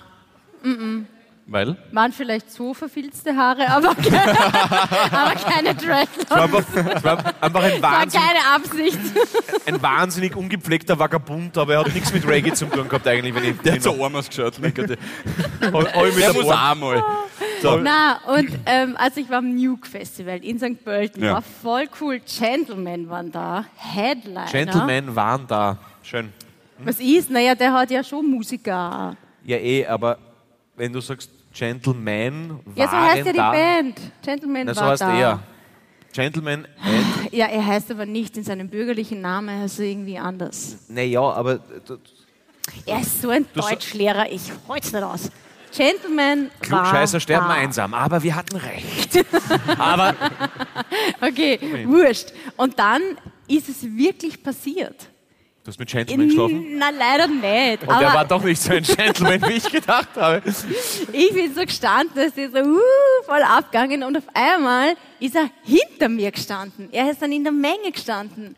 Weil? waren vielleicht so verfilzte Haare, aber <laughs> keine, aber keine Dreadlocks. Das war einfach, das war einfach ein, War Wahnsinn, keine Absicht. ein wahnsinnig ungepflegter Vagabund, aber er hat nichts mit Reggae zu tun gehabt eigentlich. Wenn ich, Der hat so arm ausgeschaut. Der muss Ohr- auch mal. Na, und ähm, also ich war am Nuke Festival in St. Pölten, Ja. war voll cool. Gentlemen waren da, Headliner. Gentlemen waren da. Schön. Was ist? Naja, der hat ja schon Musiker. Ja, eh, aber wenn du sagst Gentleman waren Ja, so heißt ja die da, Band. Gentleman Na, so war heißt da. er. Gentleman and, <laughs> Ja, er heißt aber nicht in seinem bürgerlichen Namen, er heißt irgendwie anders. naja, aber du- Er ist so ein sa- Deutschlehrer, ich hol's nicht aus. Gentleman Klugscheißer war sterben da. einsam, aber wir hatten recht. <laughs> aber Okay, wurscht. Und dann ist es wirklich passiert. Du hast mit Gentleman geschlafen? Na, leider nicht. Und er war doch nicht so ein Gentleman, <laughs> wie ich gedacht habe. ich bin so gestanden, dass ist so uh, voll abgegangen und auf einmal ist er hinter mir gestanden. Er ist dann in der Menge gestanden.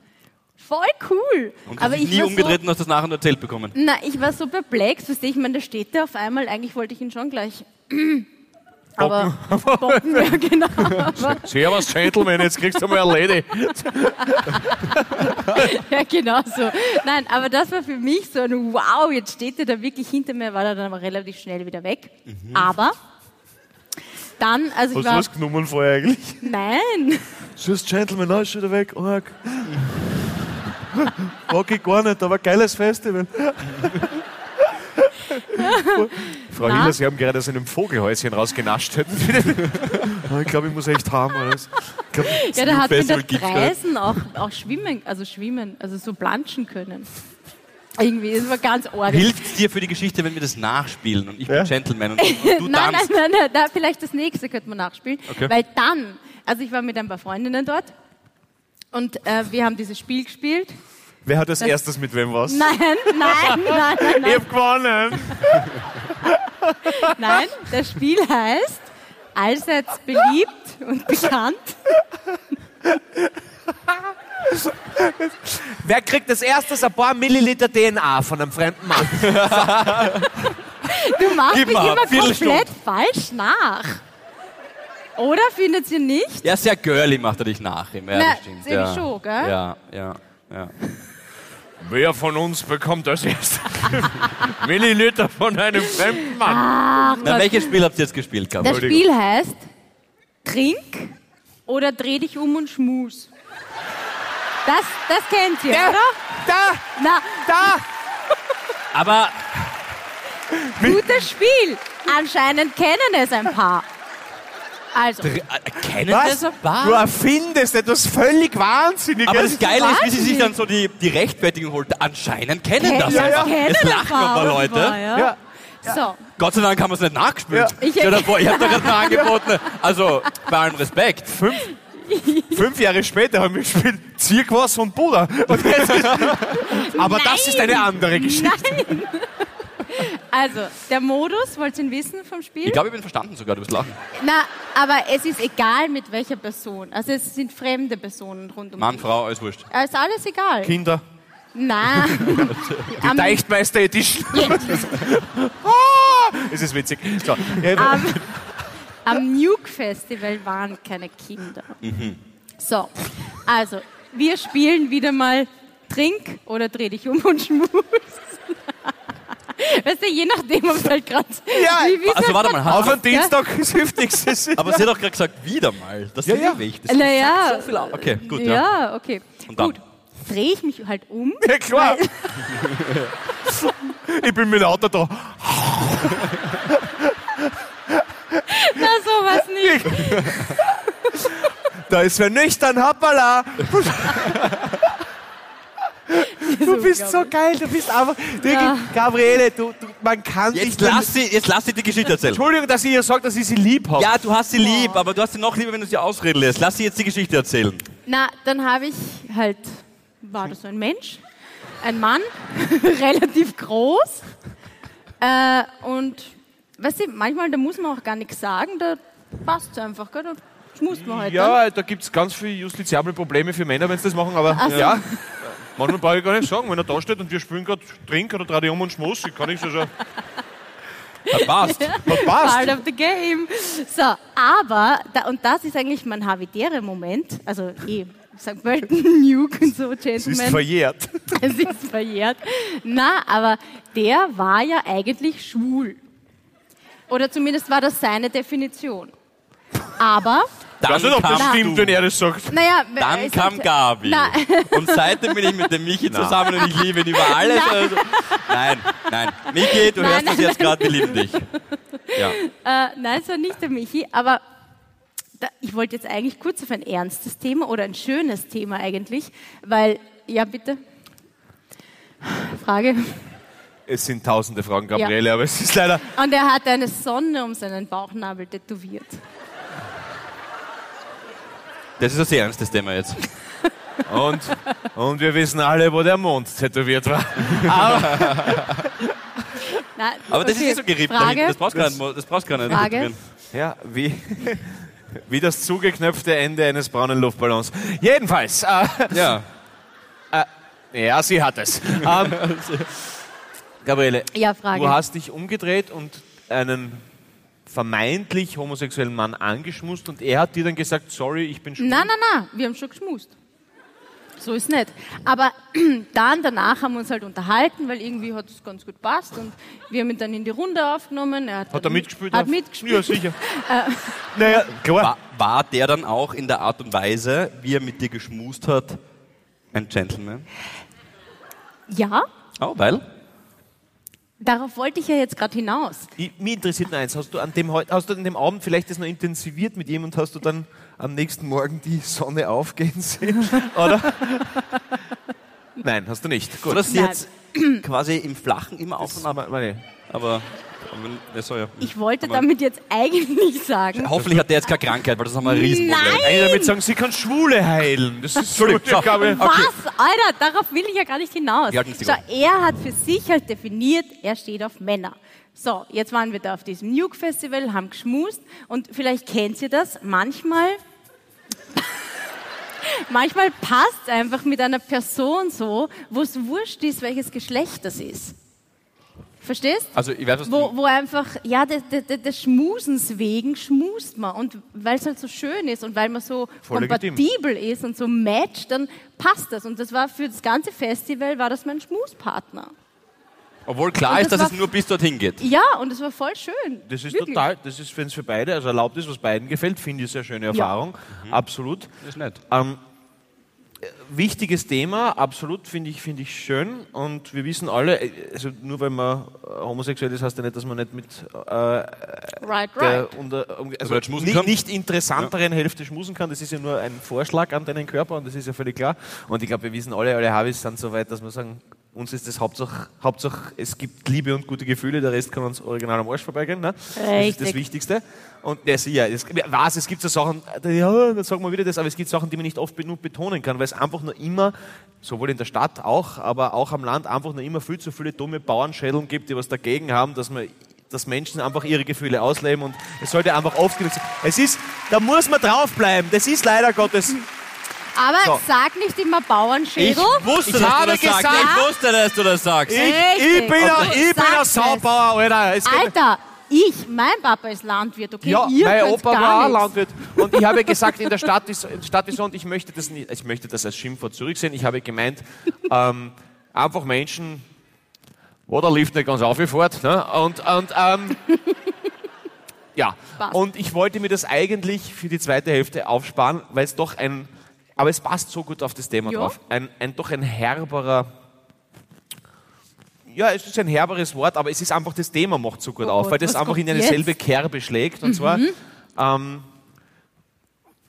Voll cool. Und aber ich nie war umgedreht so, und hast das nachher nur erzählt bekommen. Na, ich war so perplex, du, ich meine, da steht der auf einmal, eigentlich wollte ich ihn schon gleich. Aber <laughs> bocken, ja, genau. <laughs> Servus, Gentleman, jetzt kriegst du mal eine Lady. <laughs> ja, genau so. Nein, aber das war für mich so ein Wow, jetzt steht er da wirklich hinter mir, war er dann aber relativ schnell wieder weg. Aber dann, also ich Hast du war. was genommen vorher eigentlich? Nein. So ist Gentleman, na, ist schon wieder weg. Mag ich gar nicht, aber geiles Festival. <laughs> Frau Na? Hiller, Sie haben gerade aus einem Vogelhäuschen rausgenascht. <laughs> Ich glaube, ich muss echt haben. Alles. Ich glaub, Ja, der hat Festival der Preisen auch, auch schwimmen, also schwimmen, also so planschen können. Irgendwie, das war ganz ordentlich. Hilft es dir für die Geschichte, wenn wir das nachspielen und ich Ja. bin Gentleman und du <laughs> nein, nein, tanzt? nein, nein, nein, vielleicht das nächste könnte man nachspielen. Okay. Weil dann, also ich war mit ein paar Freundinnen dort und äh, wir haben dieses Spiel gespielt. Wer hat als erstes mit wem was? Nein, nein, <laughs> nein, nein, Ich nein, hab gewonnen. <laughs> nein. Das Spiel heißt allseits beliebt und bekannt. <laughs> Wer kriegt als erstes ein paar Milliliter DNA von einem fremden Mann? Du machst Gib mich mal, immer komplett falsch nach. Oder findet ihr nicht? Ja, sehr girly macht er dich nach. Im Na, stimmt. sehe ja. ich schon, gell? Ja, ja, ja. Wer von uns bekommt als erstes <laughs> Milliliter von einem fremden Mann? Na, welches Spiel habt ihr jetzt gespielt gehabt? Das Spiel heißt Trink oder dreh dich um und schmus. Das, das kennt ihr, oder? Da, Na, da. Aber gutes Spiel. Anscheinend kennen es ein paar. Also, Äh, Kennen Was? das ein Du erfindest etwas völlig Wahnsinniges. Aber das Geile ist, wie sie sich dann so die, die Rechtfertigung holt. Anscheinend kennen Ken- das ja, einfach. kennen Jetzt lachen ein paar Leute. Ja. Ja. So, Gott sei Dank haben wir es nicht nachgespielt. Ja. Ich- ich habe da gerade mal angeboten. Also, bei allem Respekt. Fünf, <laughs> fünf Jahre später haben wir gespielt Zirkwasser und Buddha. Und jetzt ist, <laughs> aber das ist eine andere Geschichte. Also, der Modus, wollt ihr ihn wissen vom Spiel? Ich glaube, ich bin verstanden sogar, du wirst lachen. Na, aber es ist egal mit welcher Person. Also es sind fremde Personen rund um Mann. Frau, alles wurscht. Äh, Ist alles egal. Kinder, Nein. <laughs> die Deichtmeister Edition. <laughs> ah, es ist witzig. So, am, am Nuke Festival waren keine Kinder. So, also, wir spielen wieder mal Trink oder dreh dich um und schmus. <laughs> Weißt du, je nachdem, ob es halt gerade. Ja, Also, warte mal, auf einen Dienstag ist hilft nichts. Aber sie hat doch gerade gesagt, wieder mal. Das Ja, ist ja. ewig. Das Naja. so viel. Okay, gut, ja. Ja, okay. Und dann? Gut. Drehe ich mich halt um. Ja, klar. <laughs> Ich bin mit dem Auto da. Na, sowas nicht. Da ist wer nüchtern, hoppala. <laughs> Du bist so geil, du bist einfach. Wirklich, Ja. Gabriele, du, du, man kann dich. Jetzt lass, sie, jetzt lass sie die Geschichte erzählen. Entschuldigung, dass ich ihr sage, dass ich sie lieb habe. Ja, du hast sie lieb, aber du hast sie noch lieber, wenn du sie ausreden lässt. Lass sie jetzt die Geschichte erzählen. Na, dann habe ich halt, war das so ein Mensch, ein Mann, <laughs> relativ groß. Äh, und, weißt du, manchmal, da muss man auch gar nichts sagen, da passt es einfach, gell? da schmust man halt. Ja, da gibt es ganz viele justiziable Probleme für Männer, wenn sie das machen, aber Ach so. ja. Manchmal brauche ich gar nicht sagen, wenn er da steht und wir spielen gerade Trink oder Dreh dich um und Schmuss, ich kann ich so schon. Hat passt. Hat <laughs> passt. Part of the game. So, aber, da, und das ist eigentlich mein habitärer Moment, also eh, St. Pölten, <laughs> Nuke und so, Es ist Gentlemen. verjährt. <laughs> es ist verjährt. Na, aber der war ja eigentlich schwul. Oder zumindest war das seine Definition. Aber, Ob das kam stimmt, du. wenn er das sagt. naja, Dann kam ist- Gabi. Na, Und seitdem bin ich mit dem Michi zusammen und ich liebe ihn über alles. Also, nein, nein. Michi, du Nein, hörst das nein, jetzt gerade, wir lieben dich. Ja. äh, nein, es war nicht der Michi, aber da, ich wollte jetzt eigentlich kurz auf ein ernstes Thema oder ein schönes Thema eigentlich, weil, ja bitte. Frage. Es sind tausende Fragen, Gabriele, aber es ist leider. Und er hat eine Sonne um seinen Bauchnabel tätowiert. Das ist ein sehr ernstes Thema jetzt. <laughs> Und, und wir wissen alle, wo der Mond tätowiert war. Nein, Aber das okay. ist nicht so hinten. Das brauchst du gar nicht. Das brauchst du gar nicht. Frage. Ja, wie, <laughs> wie das zugeknöpfte Ende eines braunen Luftballons. Jedenfalls, äh, Ja. <laughs> ja, sie hat es. Ähm, Gabriele, Ja, Frage. du hast dich umgedreht und einen vermeintlich homosexuellen Mann angeschmust und er hat dir dann gesagt, sorry, ich bin schwul. Nein, nein, nein, wir haben schon geschmust. So ist nicht. Aber <clears throat> dann, danach haben wir uns halt unterhalten, weil irgendwie hat es ganz gut passt und wir haben ihn dann in die Runde aufgenommen. Er hat, Hat er mitgespielt? Hat auf- mitgespielt. Ja, sicher. <laughs> <laughs> naja, klar. War, war der dann auch in der Art und Weise, wie er mit dir geschmust hat, ein Gentleman? Ja, Oh, weil? Darauf wollte ich ja jetzt gerade hinaus. Ich, mich interessiert nur eins, hast du, an dem, hast du an dem Abend vielleicht das noch intensiviert mit ihm und hast du dann am nächsten Morgen die Sonne aufgehen sehen? <laughs> Oder? Nein, hast du nicht. Gut. sie Nein. jetzt quasi im Flachen immer auf und ab. Aber, Aber, so, ja. Ich wollte Aber- damit jetzt eigentlich sagen, Hoffentlich hat der jetzt keine Krankheit, weil das haben wir ein Riesenproblem. Nein! eigentlich damit sagen, sie kann Schwule heilen. Das ist so, was? Alter, darauf will ich ja gar nicht hinaus. So, er hat für sich halt definiert, er steht auf Männer. So, jetzt waren wir da auf diesem Nuke Festival, haben geschmust und vielleicht kennt ihr das, manchmal <laughs> manchmal passt einfach mit einer Person so, wo es wurscht ist, welches Geschlecht das ist. Verstehst? Also, ich weiß, was Wo, du, wo einfach, ja, des, des, des Schmusens wegen schmust man. Und weil es halt so schön ist und weil man so Voll legitim. kompatibel ist und so matcht, dann passt das. Und das war für das ganze Festival, war das mein Schmuspartner. obwohl klar Und ist, das dass es nur bis dorthin geht. Ja, und es war voll schön. Das ist Wirklich. total, das ist, wenn es für beide, also erlaubt ist, was beiden gefällt, finde ich eine sehr schöne Erfahrung. Absolut. Das ist nett. Ähm, wichtiges Thema, absolut, finde ich, finde ich schön. Und wir wissen alle, äh, also nur weil man äh, homosexuell ist, heißt ja nicht, dass man nicht mit äh, Right, der right. unter, also schmusen nicht, nicht interessanteren Hälfte schmusen kann. Das ist ja nur ein Vorschlag an deinen Körper und das ist ja völlig klar. Und ich glaube, wir wissen alle, alle Habis sind so weit, dass wir sagen, uns ist das Hauptsache, Hauptsache, es gibt Liebe und gute Gefühle, der Rest kann uns original am Arsch vorbeigehen. Ne? Das ist das. Wichtigste. Und sie- ja, es, was, es gibt so Sachen, ja, dann sagen wir wieder das, aber es gibt Sachen, die man nicht oft genug betonen kann, weil es einfach nur immer, sowohl in der Stadt auch, aber auch am Land, einfach nur immer viel zu viele dumme Bauernschädeln gibt, die was dagegen haben, dass man dass Menschen einfach ihre Gefühle ausleben und es sollte einfach oft genug sein. Es ist, da muss man draufbleiben. Das ist leider Gottes. Aber So. sag nicht immer Bauernschädel. wusste, Ich habe gesagt- Ich wusste, dass du das sagst. Ich, ich bin ein, Okay. ich bin ein es. Saubauer, Alter. Es Alter, ich, mein Papa ist Landwirt, okay? Ja, Ihr mein Opa gar war auch nichts. Landwirt. Und ich habe gesagt, in der Stadt ist, in der Stadt ist so, und ich möchte das nicht, ich möchte das als Schimpfwort zurücksehen. Ich habe gemeint, ähm, einfach Menschen, wo der Lift nicht ganz aufgefährt, ne? Und, und, ähm, ja. Passt. Und ich wollte mir das eigentlich für die zweite Hälfte aufsparen, weil es doch ein, aber es passt so gut auf das Thema Ja. drauf. Ein, ein, doch ein herberer, ja, es ist ein herberes Wort, aber es ist einfach, das Thema macht so gut Oh auf, Gott, weil das einfach in eine jetzt? selbe Kerbe schlägt. Und zwar, ähm,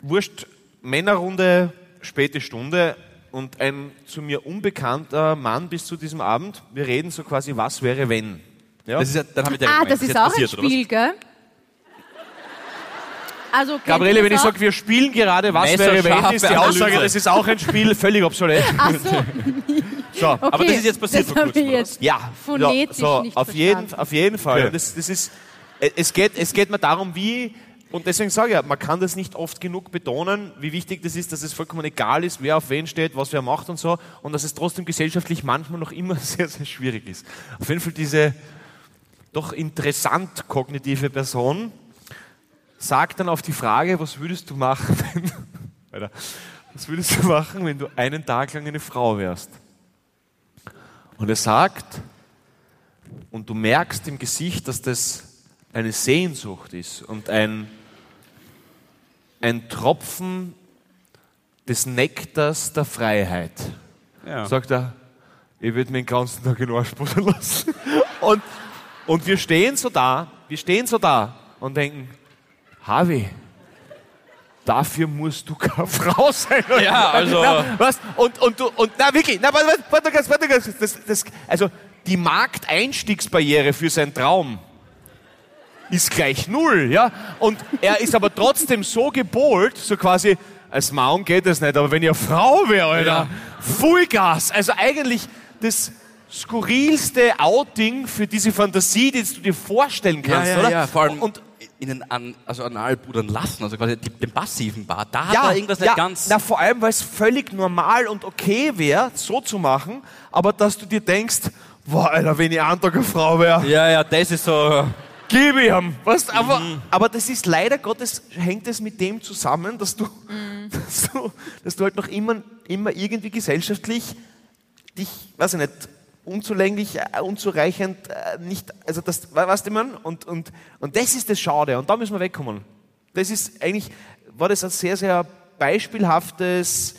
wurscht, Männerrunde, späte Stunde und ein zu mir unbekannter Mann bis zu diesem Abend. Wir reden so quasi, was wäre wenn. Ja? Das ist ja, dann habe ich Ah, das ist auch ein? Spiel, gell? Also, Gabriele, wenn ich sage, wir spielen gerade, was wäre wenn, ist die Aussage, das ist auch ein Spiel, völlig obsolet. Ach so, <laughs> So. okay. Aber das ist jetzt passiert das vor kurzem, jetzt. Ja, Phonetisch ja, so, nicht auf, jeden, auf jeden Fall. Und Das, das ist, äh, es, geht, es geht mir darum, wie, und deswegen sage ich ja, man kann das nicht oft genug betonen, wie wichtig das ist, dass es vollkommen egal ist, wer auf wen steht, was wer macht und so, und dass es trotzdem gesellschaftlich manchmal noch immer <laughs> sehr, sehr schwierig ist. Auf jeden Fall diese doch interessant kognitive Person sagt dann auf die Frage, was würdest du machen, <laughs> wenn, Alter, was würdest du machen, wenn du einen Tag lang eine Frau wärst? Und er sagt, und du merkst im Gesicht, dass das eine Sehnsucht ist und ein, ein Tropfen des Nektars der Freiheit. Ja. Sagt er, ich würde mir den ganzen Tag in den Arsch lassen. <laughs> Und, und wir stehen so da, wir stehen so da und denken, Harvey, dafür musst du keine <laughs> Frau sein. Ja, also- Na, was? Und, und du, und, na wirklich, na, warte, warte, warte warte ganz, das, das, also, die Markteinstiegsbarriere für seinen Traum ist gleich null, ja. Und er ist aber trotzdem so gebohlt, so quasi, als Mann geht es nicht, aber wenn ihr Frau wäre, Alter, Vollgas. Also eigentlich das skurrilste Outing für diese Fantasie, die du dir vorstellen Ja, kannst, ja, oder? ja, vor allem Und ihnen an, also anal pudern lassen, also quasi den passiven Part. Da hat ja, er irgendwas ja, nicht ganz. Na, vor allem, weil es völlig normal und okay wäre, so zu machen, aber dass du dir denkst, boah, Alter, wenn ich eine Frau wäre, ja, ja, das ist so. gib ihm. Weißt, aber, Mhm. aber das ist leider Gottes, hängt es mit dem zusammen, dass du, Mhm. <laughs> dass du, dass du halt noch immer, immer irgendwie gesellschaftlich dich, weiß ich nicht, unzulänglich, äh, unzureichend, äh, nicht, also das, we- weißt du, man? Und, und, und das ist das Schade und da müssen wir wegkommen. Das ist eigentlich, war das ein sehr, sehr beispielhaftes,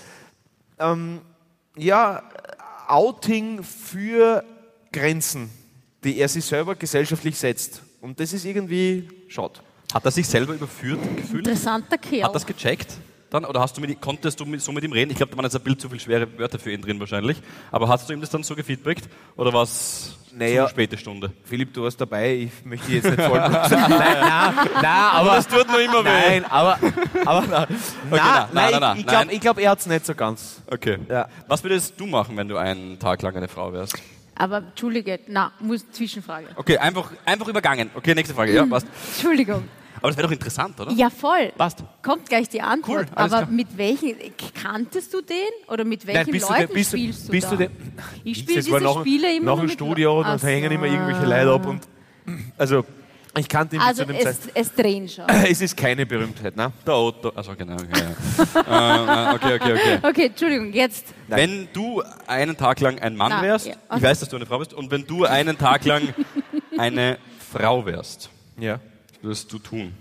ähm, ja, Outing für Grenzen, die er sich selber gesellschaftlich setzt. Und das ist irgendwie schade. Hat er sich selber überführt gefühlt? Interessanter Kerl. Hat das gecheckt? Dann, oder hast du mit, konntest du mit, so mit ihm reden? Ich glaube, da waren jetzt ein Bild zu viele schwere Wörter für ihn drin wahrscheinlich. Aber hast du ihm das dann so gefeedbackt? Oder war es Naja. zu späte Stunde? Philipp, du warst dabei, ich möchte jetzt nicht voll. <laughs> nein, nein, nein, aber. das tut nur immer Nein, aber. aber nein, na, na, nein, na, na, ich, ich glaube, nein. glaub, er hat es nicht so ganz. Okay. Ja. Was würdest du machen, wenn du einen Tag lang eine Frau wärst? Aber Entschuldige, na, muss Zwischenfrage. Okay, einfach, einfach übergangen. Okay, nächste Frage. Ja, <laughs> passt. Entschuldigung. Aber das wäre doch interessant, oder? Ja, voll. Passt. Kommt gleich die Antwort. Cool, Aber klar. mit welchen, kanntest du den? Oder mit welchen bist du Leuten denn- bist du- spielst du bist da? du denn- ich spiele diese nach, Spiele immer nach dem Studio, dann hängen so. immer irgendwelche Leute ab. Und, also, ich kannte ihn Also zu dem es, Zeitpunkt. es drehen schon. <laughs> Es ist keine Berühmtheit, ne? Der Otto. Also genau, okay. Ja. äh, <laughs> okay, okay, okay. Okay, Entschuldigung, jetzt. Wenn du einen Tag lang ein Mann Na, wärst, ja. ich weiß, dass du eine Frau bist, und wenn du einen Tag lang <laughs> eine Frau wärst, Ja. Was würdest du tun?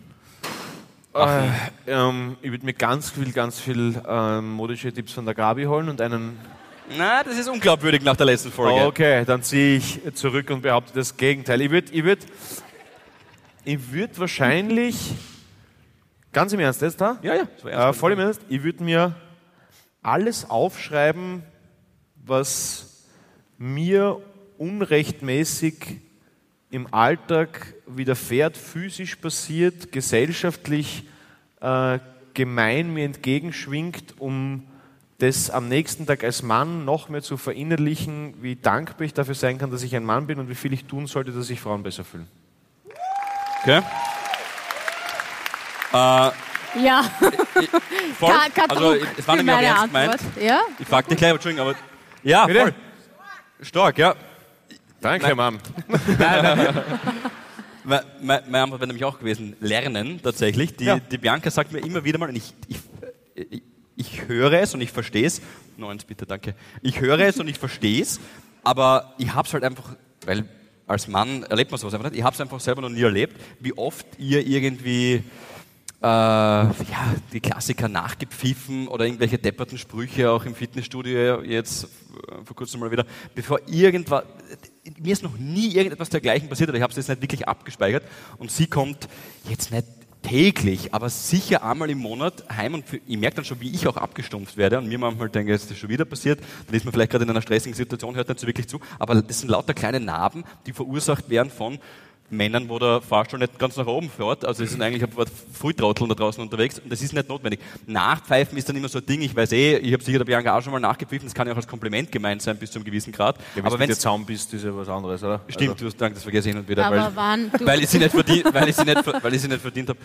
Äh, ähm, ich würde mir ganz viel, ganz viel ähm, modische Tipps von der Gabi holen und einen. Na, das ist unglaubwürdig nach der letzten Folge. Okay, dann ziehe ich zurück und behaupte das Gegenteil. Ich würde, ich würde, ich würde wahrscheinlich, ganz im Ernst, jetzt da? Ja, ja. Äh, voll im Ernst, ich würde mir alles aufschreiben, was mir unrechtmäßig im Alltag widerfährt, physisch passiert, gesellschaftlich äh, gemein mir entgegenschwingt, um das am nächsten Tag als Mann noch mehr zu verinnerlichen, wie dankbar ich dafür sein kann, dass ich ein Mann bin und wie viel ich tun sollte, dass sich Frauen besser fühlen. Okay. Äh, Ja, voll. also, es war auch meine ernst gemeint. Ja? Ich frag dich gleich, aber Entschuldigung, aber. Ja, Bitte? voll. Stark, ja. Danke, Mann. Meine, <laughs> meine meine Antwort wäre nämlich auch gewesen, lernen tatsächlich. Die, Ja. die Bianca sagt mir immer wieder mal, und ich, ich, ich, ich höre es und ich verstehe es. Neins bitte, danke. Ich höre es und ich verstehe es, aber ich habe es halt einfach, weil als Mann erlebt man sowas einfach nicht, ich habe es einfach selber noch nie erlebt, wie oft ihr irgendwie äh, ja, die Klassiker nachgepfiffen oder irgendwelche depperten Sprüche auch im Fitnessstudio jetzt äh, vor kurzem mal wieder, bevor irgendwas, mir ist noch nie irgendetwas dergleichen passiert oder ich habe es jetzt nicht wirklich abgespeichert und sie kommt jetzt nicht täglich, aber sicher einmal im Monat heim und ich merke dann schon, wie ich auch abgestumpft werde und mir manchmal denke, es ist schon wieder passiert, dann ist man vielleicht gerade in einer stressigen Situation, hört nicht so wirklich zu, aber das sind lauter kleine Narben, die verursacht werden von Männern, wo der Fahrstuhl nicht ganz nach oben fährt. Also es sind <clears throat> eigentlich ein paar Frühtrotteln da draußen unterwegs und das ist nicht notwendig. Nachpfeifen ist dann immer so ein Ding, ich weiß eh, ich habe sicher der Bianca auch schon mal nachgepfiffen, das kann ja auch als Kompliment gemeint sein bis zu einem gewissen Grad. Ja, aber wenn du Zaun bist, ist ja was anderes, oder? Stimmt, du hast danke, das vergesse ich hin und wieder, Aber weil, wann weil, ich sie nicht verdient, weil, ich sie nicht, weil ich sie nicht verdient habe.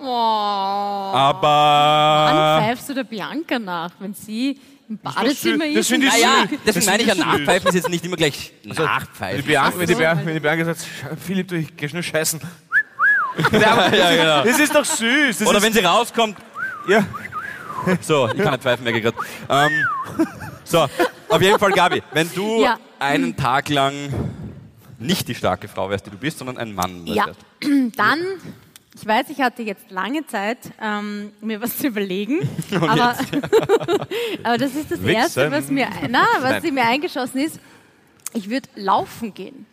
Oh. Aber... Wann pfeifst du der Bianca nach, wenn sie im Badezimmer süß. ist? Das finde ich süß. Naja, Das deswegen meine ich ja, finde ich süß. Nachpfeifen ist jetzt nicht immer gleich Wenn die Nachpfeifen. Bianca, wenn die. Bianca, wenn die Bianca sagt, "Sch- Philipp, du, ich geh schnell scheißen. <laughs> ja, genau. Das ist doch süß. Das Oder wenn sie rauskommt, ja. So, ich kann nicht pfeifen, merke ich gerade. Ähm, so, auf jeden Fall, Gabi, wenn du Ja. einen Tag lang nicht die starke Frau wärst, die du bist, sondern ein Mann Ja, wärst. <clears throat> dann, ich weiß, ich hatte jetzt lange Zeit, ähm, mir was <laughs> zu überlegen, aber, <laughs> aber das ist das Wichsen. Erste, was mir, na, was Nein. mir eingeschossen ist. Ich würde laufen gehen.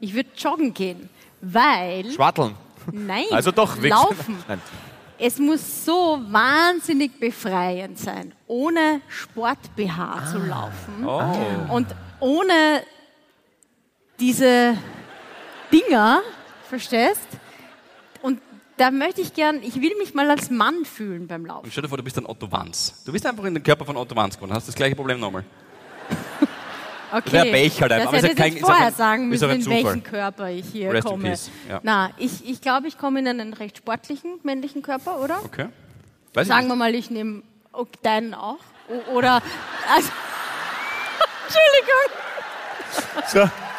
Ich würde joggen gehen, weil, Schwarteln. nein, Also doch, wichsen. laufen. Nein. Es muss so wahnsinnig befreiend sein, ohne Sport-BH zu laufen Oh. und ohne diese Dinger, verstehst? Und da möchte ich gern, ich will mich mal als Mann fühlen beim Laufen. Und stell dir vor, du bist ein Otto Wanz. Du bist einfach in den Körper von Otto Wanz geworden, hast das gleiche Problem nochmal. <laughs> Okay. Wär Pech halt einfach, Das hätte ich kein- vorher ein- sagen müssen, in Zufall. welchen Körper ich hier Rest in komme. peace, ja. Na, ich, ich glaube, ich komme in einen recht sportlichen männlichen Körper, oder? Okay. Weiß Sagen ich wir mal, ich nehme okay, deinen auch. O- Oder, also, <laughs> Entschuldigung. So.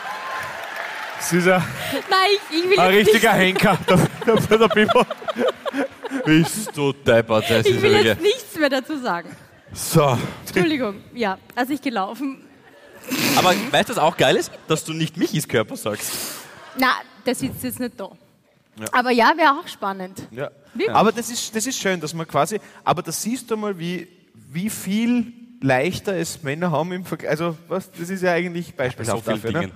Das ist ein, Nein, ich, ich will ein richtiger <laughs> Henker, der, der, der Bibo. Bist du deppert, das nicht, ich ist will ja jetzt nichts mehr dazu sagen. So. Entschuldigung. Ja, als ich gelaufen. Aber weißt du, was auch geil ist? Dass du nicht Michis Körper sagst. Na, der sitzt jetzt nicht da. Aber ja, wäre auch spannend. Ja. Wirklich? Aber das ist, das ist schön, dass man quasi, aber da siehst du mal, wie, wie viel leichter es Männer haben im Vergleich. Also, was, das ist ja eigentlich Bei so beispielhaft vielen dafür. Ne?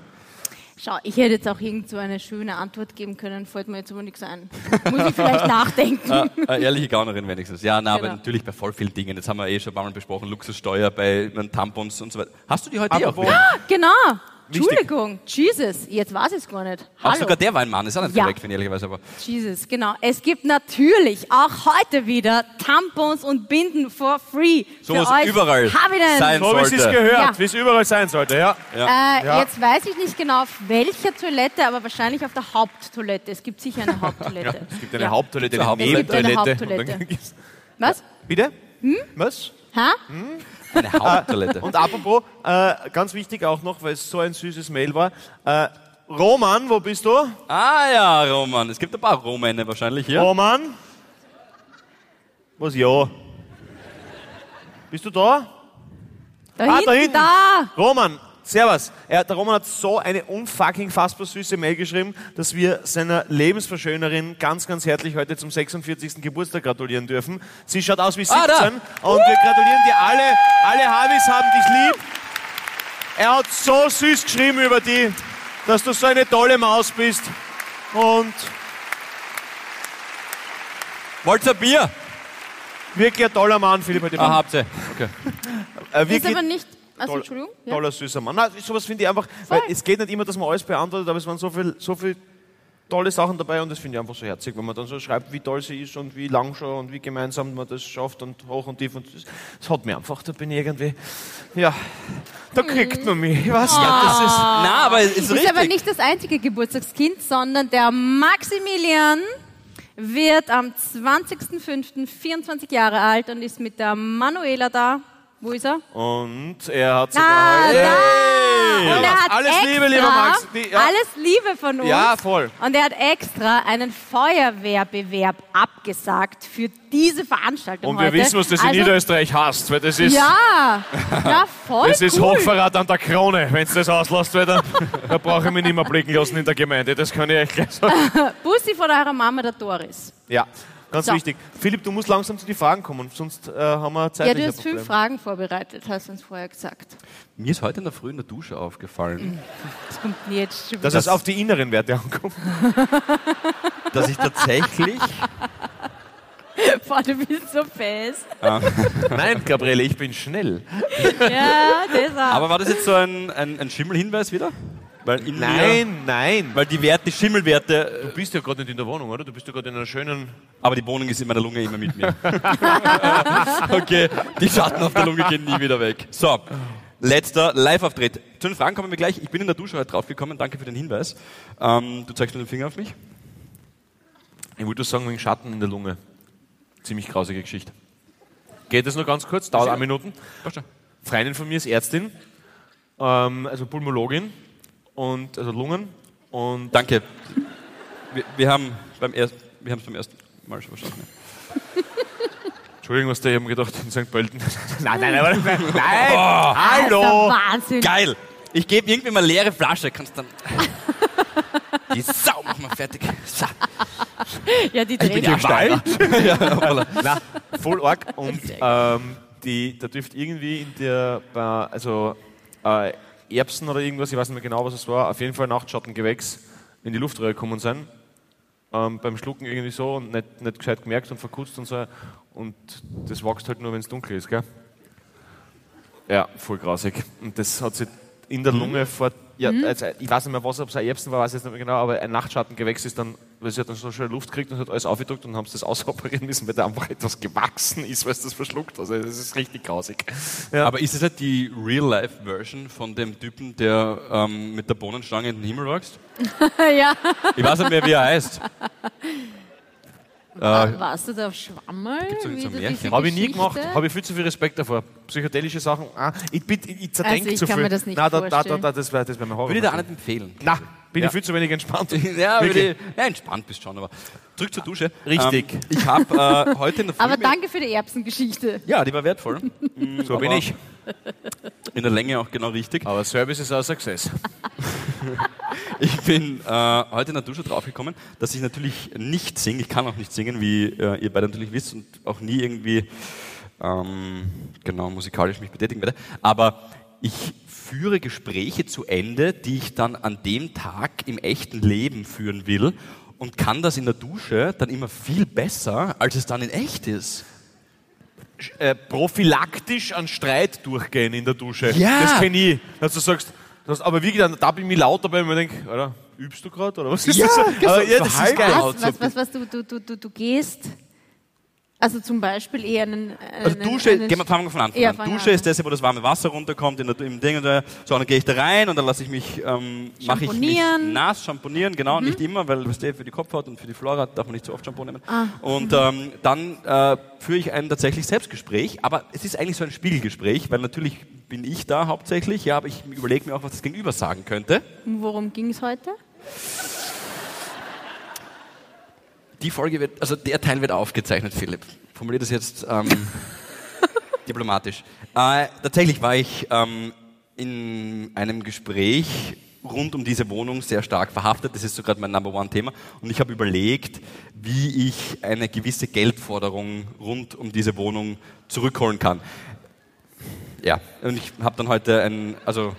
Schau, ich hätte jetzt auch irgend so eine schöne Antwort geben können, fällt mir jetzt aber nichts ein. Muss ich vielleicht nachdenken. Ah, eine ehrliche Gaunerin wenigstens. Ja, na, aber Genau. natürlich bei voll vielen Dingen. Das haben wir eh schon ein paar Mal besprochen. Luxussteuer bei Tampons und so weiter. Hast du die heute eh auch wieder? Genau. Wichtig. Entschuldigung. Jesus, jetzt weiß ich es gar nicht. Auch Hallo. sogar der war ein Mann. Ist auch nicht Ja. korrekt, finde ich ehrlicherweise. Aber Jesus, genau. Es gibt natürlich auch heute wieder Tampons und Binden for free. So Für was euch überall sein So wie es sich sollte. gehört, Ja. wie es überall sein sollte, ja. Äh, Ja. Jetzt weiß ich nicht genau auf welcher Toilette, aber wahrscheinlich auf der Haupttoilette. Es gibt sicher eine <laughs> Haupttoilette. Es gibt eine Ja. Haupttoilette, Eine. Nebentoilette. Es gibt eine Und dann Haupttoilette. Was? Bitte? Hm? Was? Ha? Eine Haupttoilette. Und apropos, äh, ganz wichtig auch noch, weil es so ein süßes Mail war. Äh, Roman, wo bist du? ah ja, Roman. Es gibt ein paar Romane wahrscheinlich hier. Roman? Was ja? Bist du da? Da Ah, da hinten, hinten. da. Roman, Servus. Er, der Roman hat so eine unfucking fassbar süße Mail geschrieben, dass wir seiner Lebensverschönerin ganz, ganz herzlich heute zum 46. Geburtstag gratulieren dürfen. Sie schaut aus wie 17 Ah, und wir gratulieren dir alle. Alle Harvis haben dich lieb. Er hat so süß geschrieben über dich, dass du so eine tolle Maus bist. Und Wollt ihr ein Bier? wirklich ein toller Mann, Philipp. Heute Ah, habt ihr. Okay. äh, Ist aber nicht. Also, toll- Entschuldigung. Ja. toller, süßer Mann. Nein, sowas finde ich einfach, weil es geht nicht immer, dass man alles beantwortet, aber es waren so viel, so viel tolle Sachen dabei und das finde ich einfach so herzig, wenn man dann so schreibt, wie toll sie ist und wie lang schon und wie gemeinsam man das schafft und hoch und tief und das, das hat mir einfach, da bin ich irgendwie, ja, da kriegt man mich. Ich weiß nicht, das ist, Na, aber es ist Ist richtig. aber nicht das einzige Geburtstagskind, sondern der Maximilian wird am 20.05. 24 Jahre alt und ist mit der Manuela da. Wo ist er? und er hat sogar Ah, heute- da! Und er hat Alles extra, Liebe, lieber Max. Die- ja. Alles Liebe von uns. Ja, voll. Und er hat extra einen Feuerwehrbewerb abgesagt für diese Veranstaltung Und wir heute. wissen, was das in also, Niederösterreich heißt, weil das ist, Ja, ja, voll das ist cool. Hochverrat an der Krone. Wenn es das auslässt, weil dann, dann brauche ich mich nicht mehr blicken lassen in der Gemeinde. Das kann ich euch gleich sagen. <laughs> Bussi von eurer Mama, der Doris. Ja, ganz So. wichtig. Philipp, du musst langsam zu den Fragen kommen, sonst äh, haben wir Ja, zeitlich du hast fünf Fragen vorbereitet, hast du uns vorher gesagt. Mir ist heute in der Früh in der Dusche aufgefallen, Das kommt jetzt schon Dass es auf die inneren Werte ankommt. <laughs> dass ich tatsächlich. <laughs> Boah, du bist so fest. <laughs> Nein, Gabriele, ich bin schnell. Ja, das auch. Aber war das jetzt so ein, ein, ein Schimmelhinweis wieder? Weil in Mir, Nein, nein. weil die Werte, die Schimmelwerte. Du bist ja gerade nicht in der Wohnung, oder? Du bist ja gerade in einer schönen. Aber die Wohnung ist in meiner Lunge immer mit mir. <laughs> okay, die Schatten auf der Lunge gehen nie wieder weg. So, letzter Live-Auftritt. Zu den Fragen kommen wir gleich. Ich bin in der Dusche heute draufgekommen. Danke für den Hinweis. Ähm, du zeigst mir den Finger auf mich. Ich wollte sagen, wegen Schatten in der Lunge. Ziemlich grausige Geschichte. Geht es nur ganz kurz? Dauert eine Minuten. Freundin von mir ist Ärztin, ähm, also Pulmologin und also Lungen. Und Danke. Wir, wir haben beim ersten, wir haben es beim ersten Mal schon verstanden. Entschuldigung, was da mir gedacht in St. Pölten. nein, nein, aber nein. nein. Hallo. Wahnsinn. Geil. Ich gebe irgendwie mal leere Flasche. Kannst dann. Die Sau, mach mal fertig. So. Ja, die dreht Gewalt? <laughs> ja. Na, voll arg. Und ähm, die, da dürfte irgendwie in der, also äh, Erbsen oder irgendwas, ich weiß nicht mehr genau, was es war, auf jeden Fall Nachtschattengewächs in die Luftröhre gekommen sein. Ähm, beim Schlucken irgendwie so und nicht, nicht gescheit gemerkt und verkutzt und so. Und das wächst halt nur, wenn es dunkel ist, gell? Ja, voll grausig. Und das hat sich in der Lunge vor, ja, also ich weiß nicht mehr, was, ob es ein Erbsen war, weiß ich jetzt nicht mehr genau, aber ein Nachtschattengewächs ist dann, weil sie hat dann so schön Luft gekriegt und hat alles aufgedrückt und haben sie das ausoperieren müssen, weil da einfach etwas gewachsen ist, weil es das verschluckt. Also das ist richtig grausig. Ja. Aber ist es halt die Real-Life-Version von dem Typen, der ähm, mit der Bohnenstange in den Himmel wächst? <laughs> ja. Ich weiß nicht mehr, wie er heißt. Warst du da auf Schwammerl? So Habe ich nie gemacht, habe ich viel zu viel Respekt davor. Psychedelische Sachen, ah, ich, bin, ich, ich zerdenke Also ich zu kann viel. mir das nicht Nein, da, da, da, vorstellen. da, das wäre das wär mein Horror. Würde ich dir auch nicht empfehlen. Na, bin Ja. ich viel zu wenig entspannt. <laughs> Ja, ich, ja, entspannt bist schon, aber zurück zur Dusche. Richtig. Ähm, ich habe äh, <laughs> heute in der Früh... Aber danke für die Erbsengeschichte. Ja, die war wertvoll. <laughs> So bin aber- ich. In der Länge auch genau richtig. Aber Service ist auch Success. Ich bin äh, heute in der Dusche draufgekommen, dass ich natürlich nicht singe. Ich kann auch nicht singen, wie äh, ihr beide natürlich wisst und auch nie irgendwie ähm, genau musikalisch mich betätigen werde. Aber ich führe Gespräche zu Ende, die ich dann an dem Tag im echten Leben führen will und kann das in der Dusche dann immer viel besser, als es dann in echt ist. äh, prophylaktisch an Streit durchgehen in der Dusche. Ja. Das kenne ich. Dass du sagst, das, aber wirklich, dann, da bin ich laut dabei und mir denke, Alter, übst du gerade oder was ist Ja, das? genau, Aber, ja, das ist geil. Was, was, was, was du, du, du, du, du gehst, also zum Beispiel eher einen... einen Also Dusche, einen, gehen wir, fangen wir von Anfang Ja, an. Dusche an. ist das, wo das warme Wasser runterkommt in der, im Ding und da, so, dann gehe ich da rein und dann lasse ich mich, ähm, mache ich mich nass, schamponieren, genau, nicht immer, weil weißt du, für die Kopfhaut und für die Flora darf man nicht so oft Shampoo nehmen. Ah. Und ähm, dann äh, führe ich ein tatsächlich Selbstgespräch, aber es ist eigentlich so ein Spiegelgespräch, weil natürlich bin ich da hauptsächlich, ja, aber ich überlege mir auch, was das Gegenüber sagen könnte. Worum ging es heute? Die Folge wird, also der Teil wird aufgezeichnet, Philipp. Formulier das jetzt ähm, <laughs> diplomatisch. Äh, tatsächlich war ich ähm, in einem Gespräch rund um diese Wohnung sehr stark verhaftet. Das ist so gerade mein Number One-Thema. Und ich habe überlegt, wie ich eine gewisse Geldforderung rund um diese Wohnung zurückholen kann. Ja, und ich habe dann heute ein, also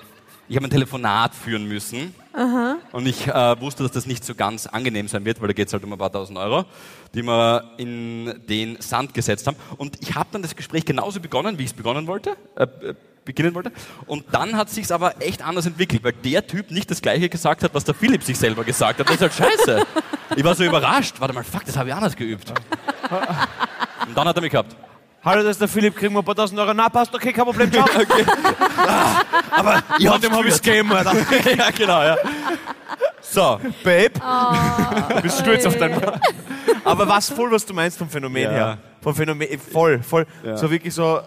ich habe ein Telefonat führen müssen. Und ich äh, wusste, dass das nicht so ganz angenehm sein wird, weil da geht es halt um ein paar tausend Euro, die wir in den Sand gesetzt haben. Und ich habe dann das Gespräch genauso begonnen, wie ich es begonnen wollte. Äh, äh, beginnen wollte. Und dann hat sich aber echt anders entwickelt, weil der Typ nicht das gleiche gesagt hat, was der Philipp sich selber gesagt hat. Das ist halt scheiße. Ich war so überrascht. Warte mal, fuck, das habe ich anders geübt. Und dann hat er mich gehabt. Hallo, das ist der Philipp, kriegen wir ein paar tausend Euro. Na, passt, okay, kein Problem, ciao. <laughs> Aber ich Von dem hab ich's gegeben, Alter. ja, genau, ja. So, Babe, <laughs> du bist stolz auf deinen <laughs> Aber was voll, was du meinst vom Phänomen Ja. her. Vom Phänomen, äh, voll, voll. Ja. So wirklich so,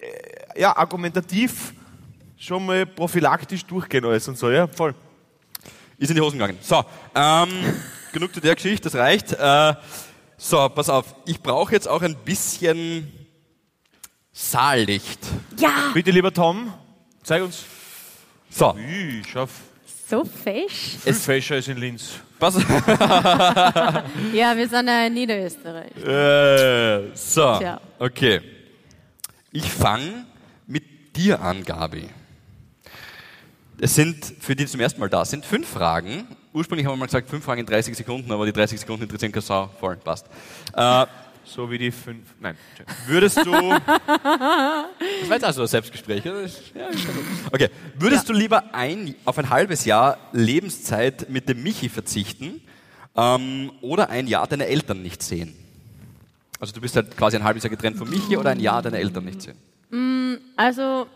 äh, ja, argumentativ schon mal prophylaktisch durchgehen alles und so, ja, voll. ist in die Hosen gegangen. So, ähm, genug zu der Geschichte, das reicht. Äh, so, pass auf, ich brauche jetzt auch ein bisschen Saallicht. Ja, Bitte, lieber Tom, zeig uns. So, Ich schaff. so fesch. Viel fescher ist in Linz. pass <laughs> Ja, wir sind ja in Niederösterreich. Äh, so, Tja. okay. Ich fange mit dir an, Gabi. Es sind, für die die zum ersten Mal da sind, fünf Fragen. Ursprünglich haben wir mal gesagt, fünf Fragen in 30 Sekunden, aber die 30 Sekunden interessieren keine Sau. Voll, passt. Äh, So wie die fünf. Nein, würdest du... <laughs> Das war jetzt also ein Selbstgespräch, oder? Ja, ist ja gut. Okay. Würdest du lieber ein, auf ein halbes Jahr Lebenszeit mit dem Michi verzichten ähm, oder ein Jahr deine Eltern nicht sehen? Also du bist halt quasi ein halbes Jahr getrennt von Michi oder ein Jahr deine Eltern nicht sehen? Also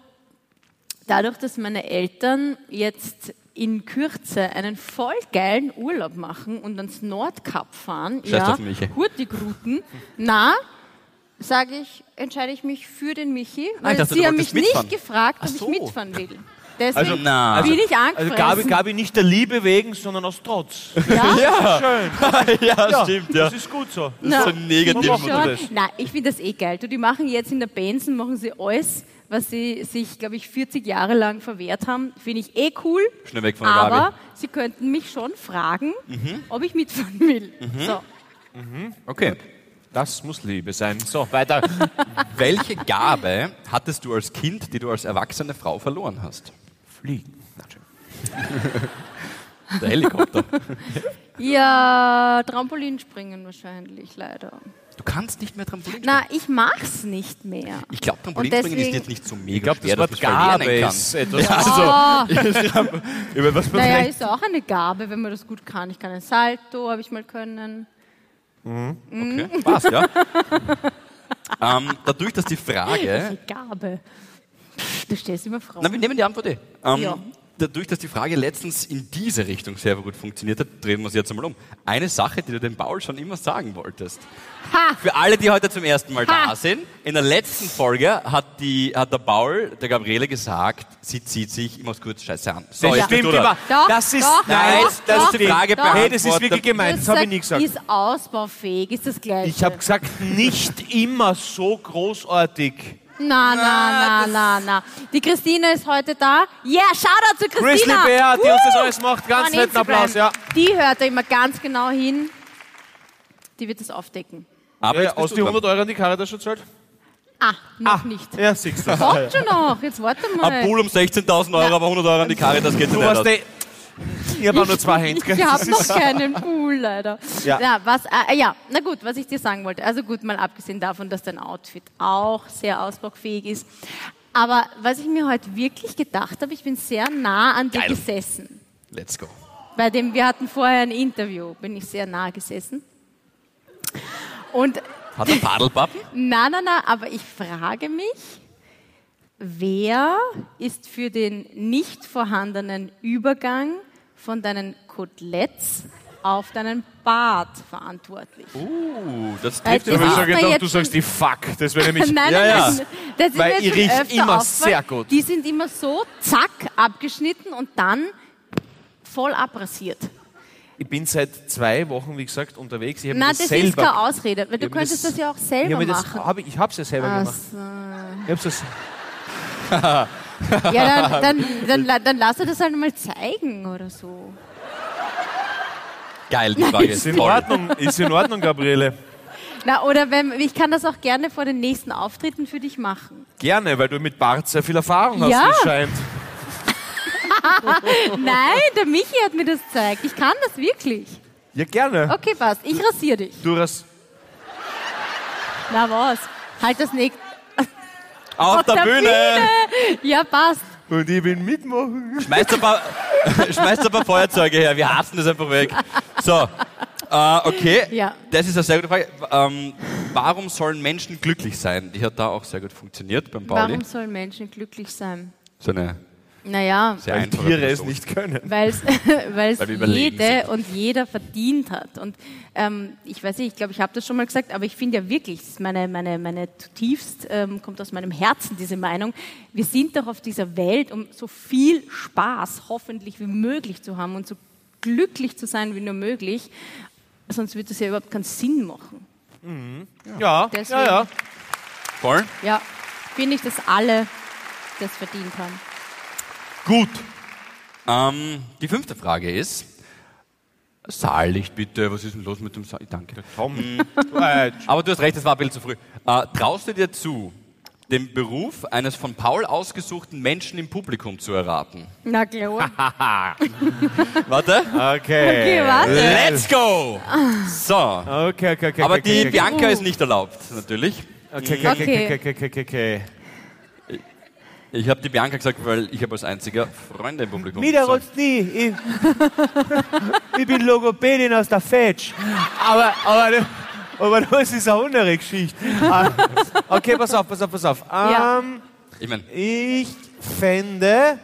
dadurch, dass meine Eltern jetzt in Kürze einen voll geilen Urlaub machen und ans Nordkap fahren, Scheiß ja, auf den Michi. Hurtigruten, na, sage ich, entscheide ich mich für den Michi, weil ich dachte, du sie haben mich wolltest mitfahren. nicht gefragt, ob Ach so. ich mitfahren will. Deswegen Also, na. bin ich Also angefressen. Gabi, Gabi nicht der Liebe wegen, sondern aus Trotz. <laughs> ja? Schön. <laughs> ja, stimmt, ja. Das ist gut so. Na, so negativ. So machen wir Schon. das. Nein, ich finde das eh geil. Du, die machen jetzt in der Benson, machen sie alles, was sie sich, glaube ich, 40 Jahre lang verwehrt haben. Finde ich eh cool. Schnell weg von der Aber Gabi. sie könnten mich schon fragen, Mhm. ob ich mitfahren will. So. Okay. Das muss Liebe sein. So, weiter. <laughs> Welche Gabe hattest du als Kind, die du als erwachsene Frau verloren hast? Fliegen. Der Helikopter. Ja, Trampolinspringen wahrscheinlich, leider. Du kannst nicht mehr Trampolin Na, ich mach's nicht mehr. Ich glaube, Trampolinspringen ist deswegen- jetzt nicht so mega Ich glaube, das Wort Gabe ist etwas. Oh, <laughs> Über was man naja, ist auch eine Gabe, wenn man das gut kann. Ich kann ein Salto, habe ich mal können. Okay, passt, ja. <laughs> ähm, dadurch, dass die Frage... Welche Gabe? Du stellst immer Fragen. Na, wir nehmen die Antwort eh. Ähm, Ja. Dadurch, dass die Frage letztens in diese Richtung sehr gut funktioniert hat, drehen wir sie jetzt einmal um. Eine Sache, die du dem Paul schon immer sagen wolltest. Ha! Für alle, die heute zum ersten Mal Ha! da sind, in der letzten Folge hat, die, hat der Paul der Gabriele gesagt, sie zieht sich, ich mach's kurz scheiße an. So, Das jetzt stimmt immer. dran. Doch, das ist, doch, nein, doch, das doch, ist die Frage doch. Hey, das ist wirklich gemeint. Das habe ich nie gesagt. Ist ausbaufähig, ist das gleiche. Ich habe gesagt, nicht immer so großartig. Na, na, na, na, na. Die Christine ist heute da. Yeah, Shoutout zu Christina. Grizzly Bear, die uns das alles macht. Ganz netten Instagram. Applaus, ja. Die hört da immer ganz genau hin. Die wird das aufdecken. Aber ja, aus du die dran. 100 Euro an die Caritas schon zahlt? Ah, noch nicht. Ja, siehst du. Kommt schon noch. Jetzt warte mal. Ein Pool um 16.000 Euro, aber 100 Euro an die Caritas geht Du nicht warst aus. der. Ich habe nur zwei Hände. Ich habe noch keinen Pool, leider. Ja. Ja. was, äh, ja, na gut, was ich dir sagen wollte. Also gut, mal abgesehen davon, dass dein Outfit auch sehr ausbaufähig ist. Aber was ich mir heute wirklich gedacht habe, ich bin sehr nah an dir Geil. gesessen. Let's go. Bei dem, wir hatten vorher ein Interview, bin ich sehr nah gesessen. Und Hat er Padelpappen? <laughs> na, na, na, aber ich frage mich, wer ist für den nicht vorhandenen Übergang von deinen Koteletts auf deinen Bart verantwortlich? Uh, das trifft das Ich habe gedacht, jetzt du sagst die Fuck. Das wäre nämlich. <laughs> Nein, Ja, nein, ja. nein. Das ist Weil mir ich jetzt schon riech öfter immer aufgefallen. sehr gut. Die sind immer so, zack, abgeschnitten und dann voll abrasiert. Ich bin seit zwei Wochen, wie gesagt, unterwegs. Ich habe Nein, das, das selber. ist keine Ausrede, weil du Ich könntest das, ja auch ich selber habe das, machen. hab ich, ich habe es ja selber Ach gemacht. so. Ich hab's das, Ja, dann, dann, dann, dann lass er das halt mal zeigen oder so. Geil, die Frage ist Ist in. Ordnung, ist in Ordnung, Gabriele. Na, oder wenn, ich kann das auch gerne vor den nächsten Auftritten für dich machen. Gerne, weil du mit Bart sehr viel Erfahrung hast, Ja. wie es scheint. <laughs> Nein, der Michi hat mir das gezeigt. Ich kann das wirklich. Ja, gerne. Okay, passt. Ich rasiere dich. Du hast Na was? Halt das nicht. Auf der, Bühne. Ja, passt. und ich will mitmachen. Schmeißt ein, paar, <laughs> schmeißt ein paar Feuerzeuge her. Wir hassen das einfach weg. So, äh, okay. Ja. Das ist eine sehr gute Frage. Ähm, warum sollen Menschen glücklich sein? Die hat da auch sehr gut funktioniert beim Pauli. Warum sollen Menschen glücklich sein? So eine Naja, sehr Weil Tiere es nicht können. <laughs> weil es Weil jede und jeder verdient hat. Und ähm, ich weiß nicht, ich glaube, ich habe das schon mal gesagt, aber ich finde ja wirklich, das ist meine, meine, meine zutiefst, ähm, kommt aus meinem Herzen diese Meinung, wir sind doch auf dieser Welt, um so viel Spaß hoffentlich wie möglich zu haben und so glücklich zu sein wie nur möglich. Sonst wird das ja überhaupt keinen Sinn machen. Ja, Deswegen- ja, ja. Voll. Ja, finde ich, dass alle das verdient haben. Gut. Ähm, die fünfte Frage ist, Saallicht bitte, was ist denn los mit dem Saal? Danke. Komm. <laughs> Äh, Aber du hast recht, das war ein bisschen zu früh. Äh, traust du dir zu, den Beruf eines von Paul ausgesuchten Menschen im Publikum zu erraten? Na klar. <laughs> Warte. okay. Okay, warte. Let's go! So. Okay, okay, okay. Aber okay, die okay, Bianca ist nicht erlaubt, natürlich. Okay, okay, okay, Okay. okay, okay, okay, okay. Ich habe die Bianca gesagt, weil ich habe als einziger Freunde im Publikum. Rutscht nie. Ich, <laughs> ich bin Logopädin aus der Fetch. Aber, aber, aber das ist eine andere Geschichte. Ah, Okay, pass auf, pass auf, pass auf. Ja. Ähm, Ich meine, ich fände.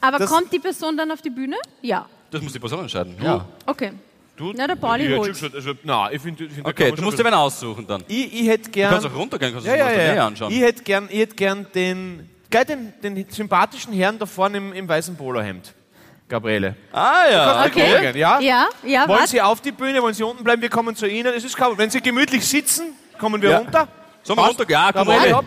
Aber Das- kommt die Person dann auf die Bühne? Ja. das muss die Person entscheiden. Ja. Okay. Du, Na, der Pauli holt. also, nein, ich finde, ich find, Okay, du musst dir wen aussuchen dann. Ich, ich hätte Du gern. kannst auch runtergehen, kannst du ja, ja, ja, anschauen. Ich hätte gern, ich hätte gern den, gleich den, den sympathischen Herrn da vorne im, im weißen Polohemd. Gabriele. ah ja, Okay. Ja? Ja, ja, Wollen was? Sie auf die Bühne, wollen Sie unten bleiben? Wir kommen zu Ihnen. Es ist kaum. Wenn Sie gemütlich sitzen, kommen wir Ja. runter. Sollen wir runter? Ja, komm Gabriele.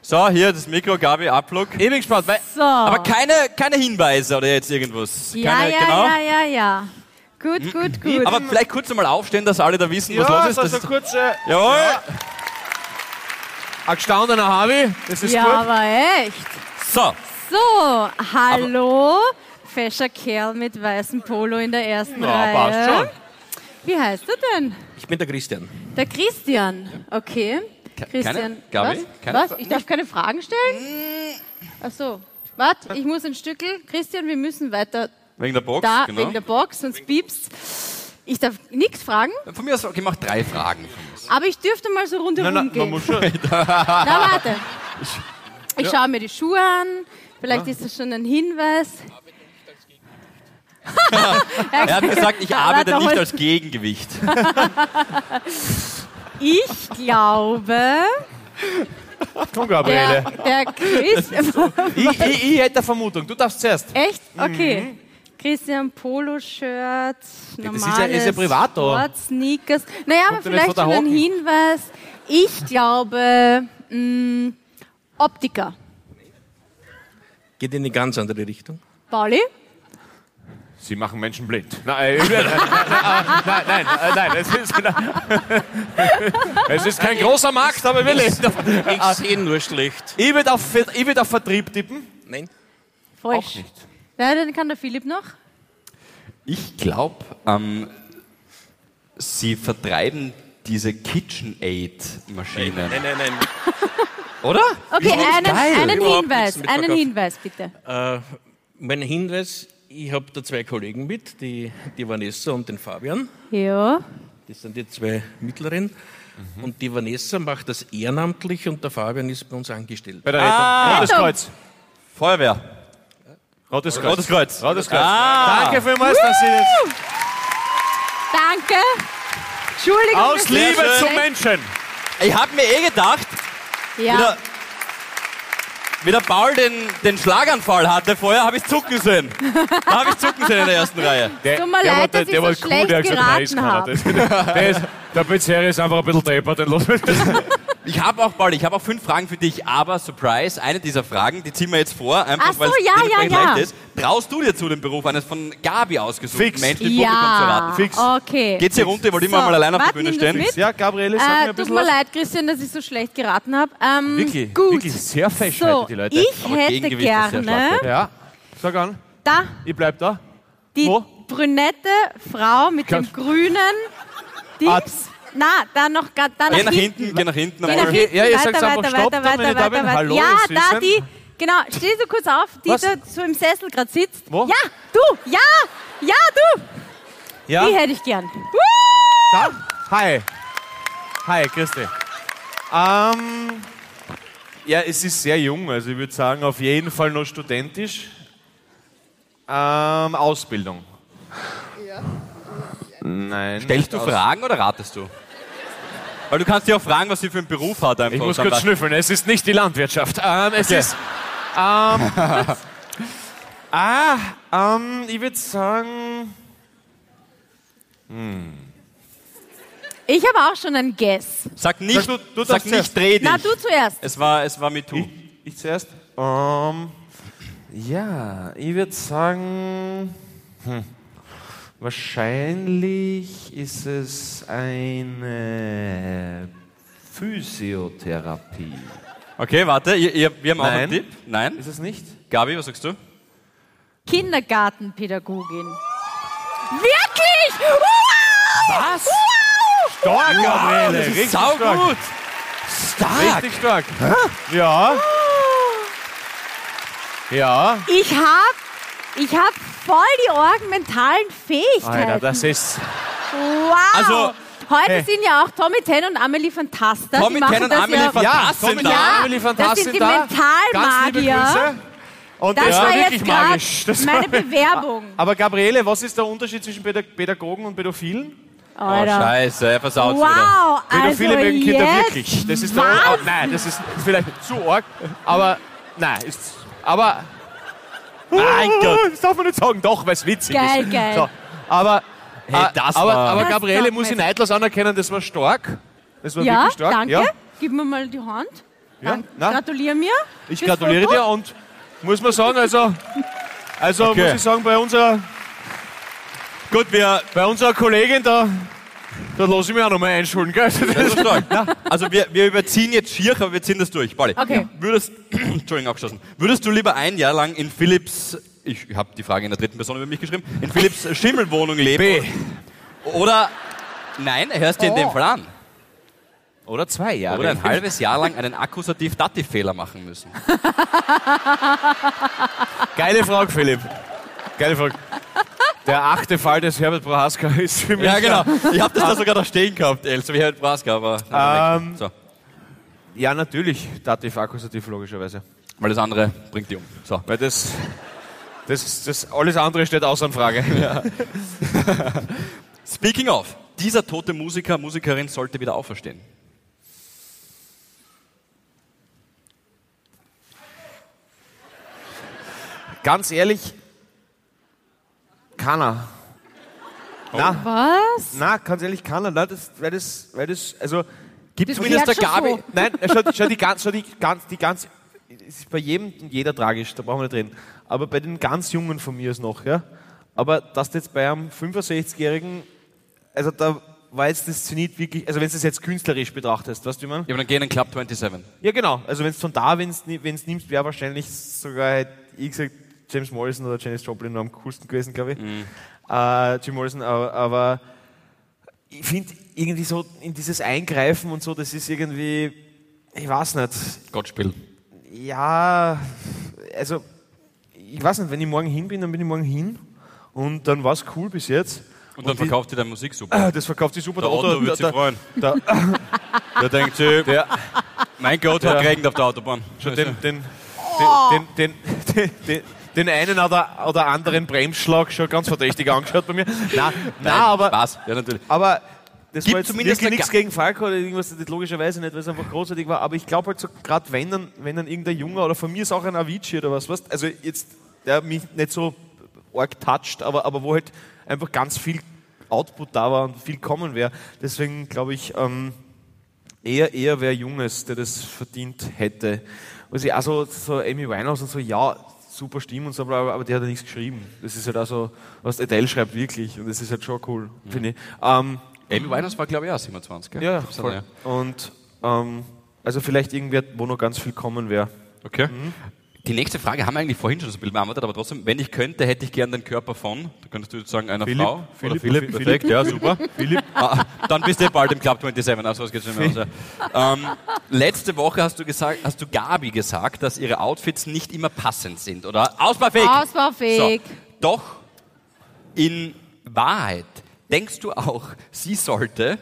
So, hier das Mikro, Gabi, Ablock. Ewig gespannt, weil So. Aber keine, keine Hinweise oder jetzt irgendwas. ja, keine, ja, genau. ja, ja, ja. Gut, gut, gut. Aber vielleicht kurz einmal aufstehen, dass alle da wissen, was ja, los ist. Das so ist kurz. Äh, Jawohl! Ein gestandener Harvey, das ist ja, gut. aber echt. So, So, hallo. Fescher Kerl mit weißem Polo in der ersten Ja, Reihe. passt schon. Wie heißt du denn? Ich bin der Christian. Der Christian. Okay. Christian. keine? Gabi? Was? Keine Was? Ich darf keine Fragen stellen? Ach so. Warte, ich muss ein Stückel. Christian, wir müssen weiter wegen der Box, da, genau. wegen der Box, sonst piepst. Ich darf nichts fragen, Von mir aus, okay, mach drei Fragen. Aber ich dürfte mal so rundherum Nein, nein, man gehen. muss schon. <laughs> Na, warte. Ich schaue mir die Schuhe an. Vielleicht ist das schon ein Hinweis. <laughs> Er hat gesagt, ich <laughs> arbeite nicht als Gegengewicht. Ich glaube, Komm, der, Gabriele. der Chris. Ich, ich, ich hätte eine Vermutung. Du darfst zuerst. Echt? Okay. Christian Poloshirt, normales ist ja- ist ja privat da. Sport, Sneakers. Naja, aber Kommt ja vielleicht schon ein. Hinweis. Ich glaube, mh, Optiker. Geht in eine ganz andere Richtung. Pauli? Sie machen Menschen blind. Nein, äh, nein, <laughs> nein, nein, nein, äh, nein, es ist, <laughs> es ist kein großer Markt, aber will ich. Ich sehe nur schlecht. Ich würde auf, ich würd auf Vertrieb tippen. Nein? Falsch. Auch nicht. Ja, dann kann der Philipp noch. Ich glaube, ähm, sie vertreiben diese KitchenAid-Maschinen. Nein, nein, nein. Oder? Okay, einen, einen Hinweis. Einen. Hinweis, bitte. Äh, mein Hinweis, ich habe da zwei Kollegen mit, die, die Vanessa und den Fabian. Ja. Das sind die zwei mittleren. Und die Vanessa macht das ehrenamtlich und der Fabian ist bei uns angestellt. Bei der Rettung. Ah. Kreuz. Feuerwehr. Rotes Kreuz. Rotes Kreuz. Rotes Kreuz. Ah. Danke vielmals, dass Sie jetzt Danke. Entschuldigung. aus das Liebe zum Menschen. Ich habe mir eh gedacht, wie Ja. der, wie der Paul den, den Schlaganfall hatte vorher, habe ich zucken sehen. Da habe ich zucken sehen in der ersten Reihe. Der, Tut mir leid, dass ich so schlecht geraten habe. Der, ist, der Pizzeria ist einfach ein bisschen deppert, den los. Ich habe auch, Paul, ich habe auch fünf Fragen für dich, aber Surprise, eine dieser Fragen, die ziehen wir jetzt vor, einfach Ach so, weil es ja, dementsprechend ja, ja. leicht ist. Traust du dir zu, den Beruf eines von Gabi ausgesuchten Fix. Menschen im Publikum zu? Fix. okay. Geht's hier runter? Ich wollte immer So, mal allein auf der Bühne stehen. mit. Ja, Gabriele, sag mir Äh, ein tut bisschen mir was. leid, Christian, dass ich so schlecht geraten habe. Ähm, Wirklich, gut. wirklich sehr fesch so, heute, die Leute. ich Aber hätte gerne. Ja, sag an. da Ich bleib da. die Wo? brünette Frau mit dem grünen. Dings. Na, da noch, ga- da Geh nach nach hinten. hinten, geh nach hinten. Geh nach hinten, ja, ihr weiter, sagt einfach weiter, Stopp, weiter, dann, meine weiter. Hallo, Ja, da die, genau, stehst du kurz auf, die Was? da so im Sessel gerade sitzt. Wo? Ja, du, ja, ja, du. Ja, Die hätte ich gern. da. Hi. Hi, Christi. Ähm, ja, es ist sehr jung, also ich würde sagen, auf jeden Fall noch studentisch. Ähm, Ausbildung. Nein. Stellst du Fragen oder ratest du? Weil du kannst dir auch fragen, was sie für einen Beruf hat. Einfach. Ich muss kurz schnüffeln, es ist nicht die Landwirtschaft. Ähm, es ist. Ähm, <laughs> ah, ähm, ich würde sagen. Ich habe auch schon einen Guess. Sag nicht, Sag du- du sag nicht dreh dich. Na, du zuerst. Es war, es war mit du. Ich, ich zuerst. Ähm, ja, ich würde sagen. Hm, wahrscheinlich ist es eine Physiotherapie. Okay, warte, ihr, ihr, wir haben auch einen Nein. Tipp. Nein. Ist es nicht? Gabi, was sagst du? Kindergartenpädagogin. Wirklich? Wow! Was? Stark, Gabriele. Das ist Richtig sau stark. gut. Stark. Richtig stark. Ja. Ja. Ich hab, ich hab voll die orgenmentalen Fähigkeiten. Alter, das ist. wow. Also, Heute hey. sind ja auch Tommy Ten und Amelie Fantasta. Tommy Ten und das Amelie ja, Fantasta. Ja, Das sind da. Amelie das Fantastik sind die da. Mentalmagier. Und Das das war wirklich magisch. Das meine Bewerbung. <laughs> Aber Gabriele, was ist der Unterschied zwischen Pädag- Pädagogen und Pädophilen? Oh, Alter. scheiße, er versaut wieder. wow, Pädophile also mögen Kinder wirklich. Das ist der, oh, nein, das ist vielleicht zu arg, aber nein, ist aber mein Gott, das darf man nicht sagen, doch, weil es witzig Geil, ist. geil. So, aber Hey, äh, das aber, war- aber Gabriele muss ich neidlos anerkennen, das war stark. Das war Ja, wirklich stark. danke. Ja, Gib mir mal die Hand. Ja? Gratuliere mir. ich gratuliere Foto. dir und muss man sagen, also, also Okay. muss ich sagen, bei unserer, Gut, wir. bei unserer Kollegin da, da lasse ich mich auch noch mal einschulen, gell? Das ist stark. Also wir, wir überziehen jetzt schier, aber wir ziehen das durch. Pauli, Okay. würdest, <clears throat> Entschuldigung, abgeschlossen. Würdest du lieber ein Jahr lang in Philips, ich habe die Frage in der dritten Person über mich geschrieben, in Philips <laughs> Schimmelwohnung leben? B. Oder, nein, hörst dir in dem Fall an. Oder zwei Jahre. Oder ein halbes Jahr lang einen Akkusativ-Dativ-Fehler machen müssen. <laughs> Geile Frage, Philipp. Geile Frage. Der achte Fall des Herbert Prohaska ist für mich. Ja, genau. Ich habe das da sogar da stehen gehabt, El, so wie Herbert Braska, aber... Ähm, so, Ja, natürlich. Dativ, Akkusativ, logischerweise. weil das andere bringt die um. So. Weil das, das, das alles andere steht außer Frage. Speaking of, dieser tote Musiker, Musikerin sollte wieder auferstehen. Ganz ehrlich, keiner. Na, Was? na, ganz ehrlich, keiner. Na, das, weil das, weil das, also, gibt es Zumindest der Gabi. so. Nein, schau, schau die ganz, schau die ganz, die ganz, es ist bei jedem und jeder tragisch, da brauchen wir nicht reden. Aber bei den ganz Jungen von mir ist noch, ja. Aber dass du jetzt bei einem 65-Jährigen, also da war jetzt das Zenit wirklich, also wenn du es jetzt künstlerisch betrachtest, weißt du, wie man? Ja, aber dann gehen in Club 27. Ja, genau. Also wenn es von da, wenn es nimmst, wäre wahrscheinlich sogar, hätte ich gesagt, James Morrison oder Janis Joplin noch am coolsten gewesen, glaube ich. Äh, Jim Morrison, aber, aber ich finde irgendwie so in dieses Eingreifen und so, das ist irgendwie, ich weiß nicht, Gott spielt. ja, also ich weiß nicht, wenn ich morgen hin bin, dann bin ich morgen hin und dann war es cool bis jetzt. Und dann die- verkauft ihr deine Musik super. Ah, Das verkauft sich super. Der Otto wird sich freuen. Der, <laughs> Der denkt sich, der, mein Gott hat geregnet auf der Autobahn. schon den, den, den, den, den, den, den einen oder, oder anderen Bremsschlag schon ganz verdächtig angeschaut bei mir. <laughs> Nein, nein, aber, Spaß. Ja, natürlich. aber das Gibt war jetzt zumindest nichts gegen Falco oder irgendwas, das logischerweise nicht, weil es einfach großartig war. Aber ich glaube halt so, gerade wenn dann, wenn dann irgendein Junger oder von mir ist auch ein Avicii oder was, weißt also jetzt, der mich nicht so arg toucht, aber, aber wo halt einfach ganz viel Output da war und viel kommen wäre. Deswegen glaube ich, ähm, eher, eher wer Junges, der das verdient hätte. Also auch so, so Amy Winehouse und so, ja, super Stimme und so, aber, aber der hat ja nichts geschrieben. Das ist halt auch so, was Adele schreibt wirklich und das ist halt schon cool, finde ich. Ähm, Amy Winehouse war, glaube ich, auch 27, gell? ja, So, voll. Und ähm, also vielleicht irgendwer, wo noch ganz viel kommen wäre. Okay. Die nächste Frage haben wir eigentlich vorhin schon so ein bisschen beantwortet, aber trotzdem, wenn ich könnte, hätte ich gern den Körper von, da könntest du jetzt sagen, einer Philipp, Frau. Philipp, oder Philipp, Philipp, perfekt, ja, super. Philipp. Ah, dann bist du bald im Club 27, also was geht's nicht mehr aus. ja. Ähm, letzte Woche hast du gesagt, hast du Gabi gesagt, dass ihre Outfits nicht immer passend sind, oder? Ausbaufähig! Ausbaufähig. So. Doch, in Wahrheit, denkst du auch, sie sollte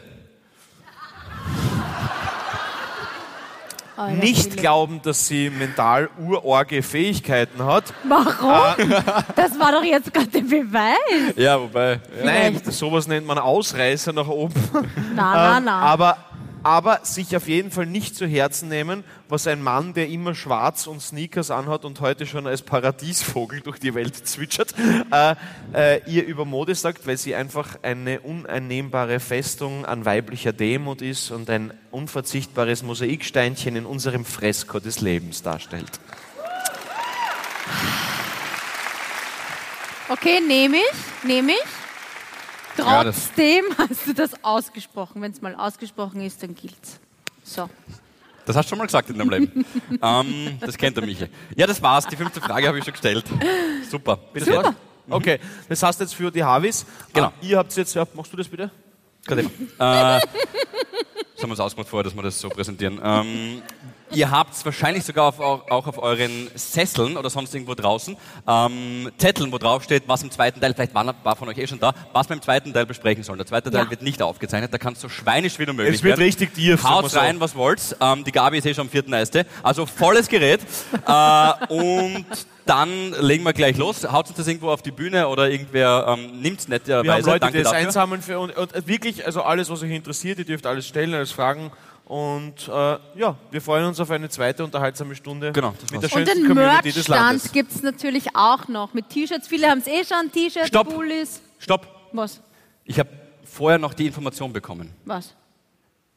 Nicht Philipp. glauben, dass sie mental urorge Fähigkeiten hat. Warum? <laughs> Das war doch jetzt gerade der Beweis. Ja, wobei. Nein, sowas nennt man Ausreißer nach oben. Na, na, na. Aber, aber sich auf jeden Fall nicht zu Herzen nehmen, was ein Mann, der immer schwarz und Sneakers anhat und heute schon als Paradiesvogel durch die Welt zwitschert, äh, äh, ihr über Mode sagt, weil sie einfach eine uneinnehmbare Festung an weiblicher Demut ist und ein unverzichtbares Mosaiksteinchen in unserem Fresko des Lebens darstellt. Okay, nehme ich, nehme ich. Ja, Trotzdem hast du das ausgesprochen. Wenn es mal ausgesprochen ist, dann gilt's. So. Das hast du schon mal gesagt in deinem Leben. <laughs> ähm, das kennt der Michi. Ja, das war's. Die fünfte Frage habe ich schon gestellt. Super. Bitte sehr. Mhm. Okay, das heißt jetzt für die Harvis. Genau. Ah, ihr habt jetzt, ja, machst du das bitte? Gerade eben. <laughs> Äh, das haben wir uns ausgemacht vorher, dass wir das so präsentieren. Ähm, ihr habt wahrscheinlich sogar auf, auch, auf euren Sesseln oder sonst irgendwo draußen ähm, Zetteln, wo drauf steht, was im zweiten Teil, vielleicht waren ein paar von euch eh schon da, was wir im zweiten Teil besprechen sollen. Der zweite Teil Ja. wird nicht aufgezeichnet, da kannst du so schweinisch wie du möglich Es wird werden. richtig tief, Haut rein, was wollt. Ähm, die Gabi ist eh schon am vierten Eiste. Also volles Gerät. äh, und dann legen wir gleich los. Haut uns das irgendwo auf die Bühne oder irgendwer ähm, nimmt's netterweise. Wir haben Leute, Danke die das dafür. einsammeln für und, und wirklich, also alles, was euch interessiert, ihr dürft alles stellen, alles fragen. Und äh, ja, wir freuen uns auf eine zweite unterhaltsame Stunde Genau, das mit der war's. Und schönsten den Community des Landes. Merchstand gibt es natürlich auch noch mit T-Shirts. Viele haben es eh schon, T-Shirts, Stopp. Pullis. Stopp. Was? Ich habe vorher noch die Information bekommen. Was?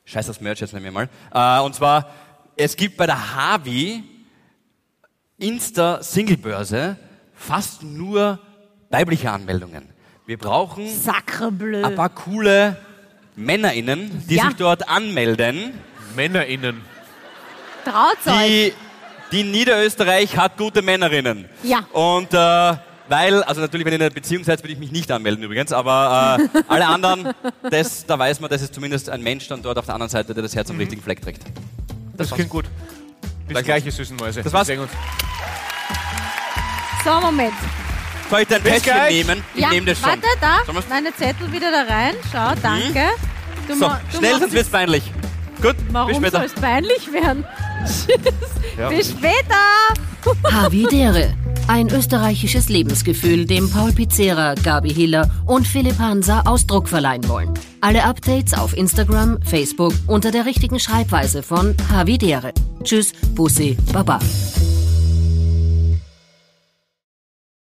Scheiß das Merch jetzt nehmen wir mal. Äh, und zwar, es gibt bei der Havi Insta-Singlebörse fast nur weibliche Anmeldungen. Wir brauchen Sacrebleu. ein paar coole MännerInnen, die Ja. sich dort anmelden. MännerInnen. Traut's euch. Die, die Niederösterreich hat gute Männerinnen. Ja. Und äh, weil, also natürlich, wenn ihr in einer Beziehung seid, würde ich mich nicht anmelden übrigens, aber äh, alle anderen, <laughs> das, da weiß man, dass es zumindest ein Mensch dann dort auf der anderen Seite, der das Herz am richtigen Fleck trägt. Das klingt gut. Bis gleich, ihr süßen Mäuse. Das war's. So, Moment. Soll ich dein Bis Täschchen gleich. nehmen? Ich ja, nehme das schon. warte, da. Meine Zettel wieder da rein. Schau, danke. Du So, ma- du schnell, machst sonst wird's peinlich. Gut, bis Warum soll später. es peinlich werden? <laughs> Tschüss. Ja. Bis später. Havidere. Ein österreichisches Lebensgefühl, dem Paul Pizzera, Gabi Hiller und Philipp Hansa Ausdruck verleihen wollen. Alle Updates auf Instagram, Facebook unter der richtigen Schreibweise von Havidere. Tschüss, Bussi, Baba.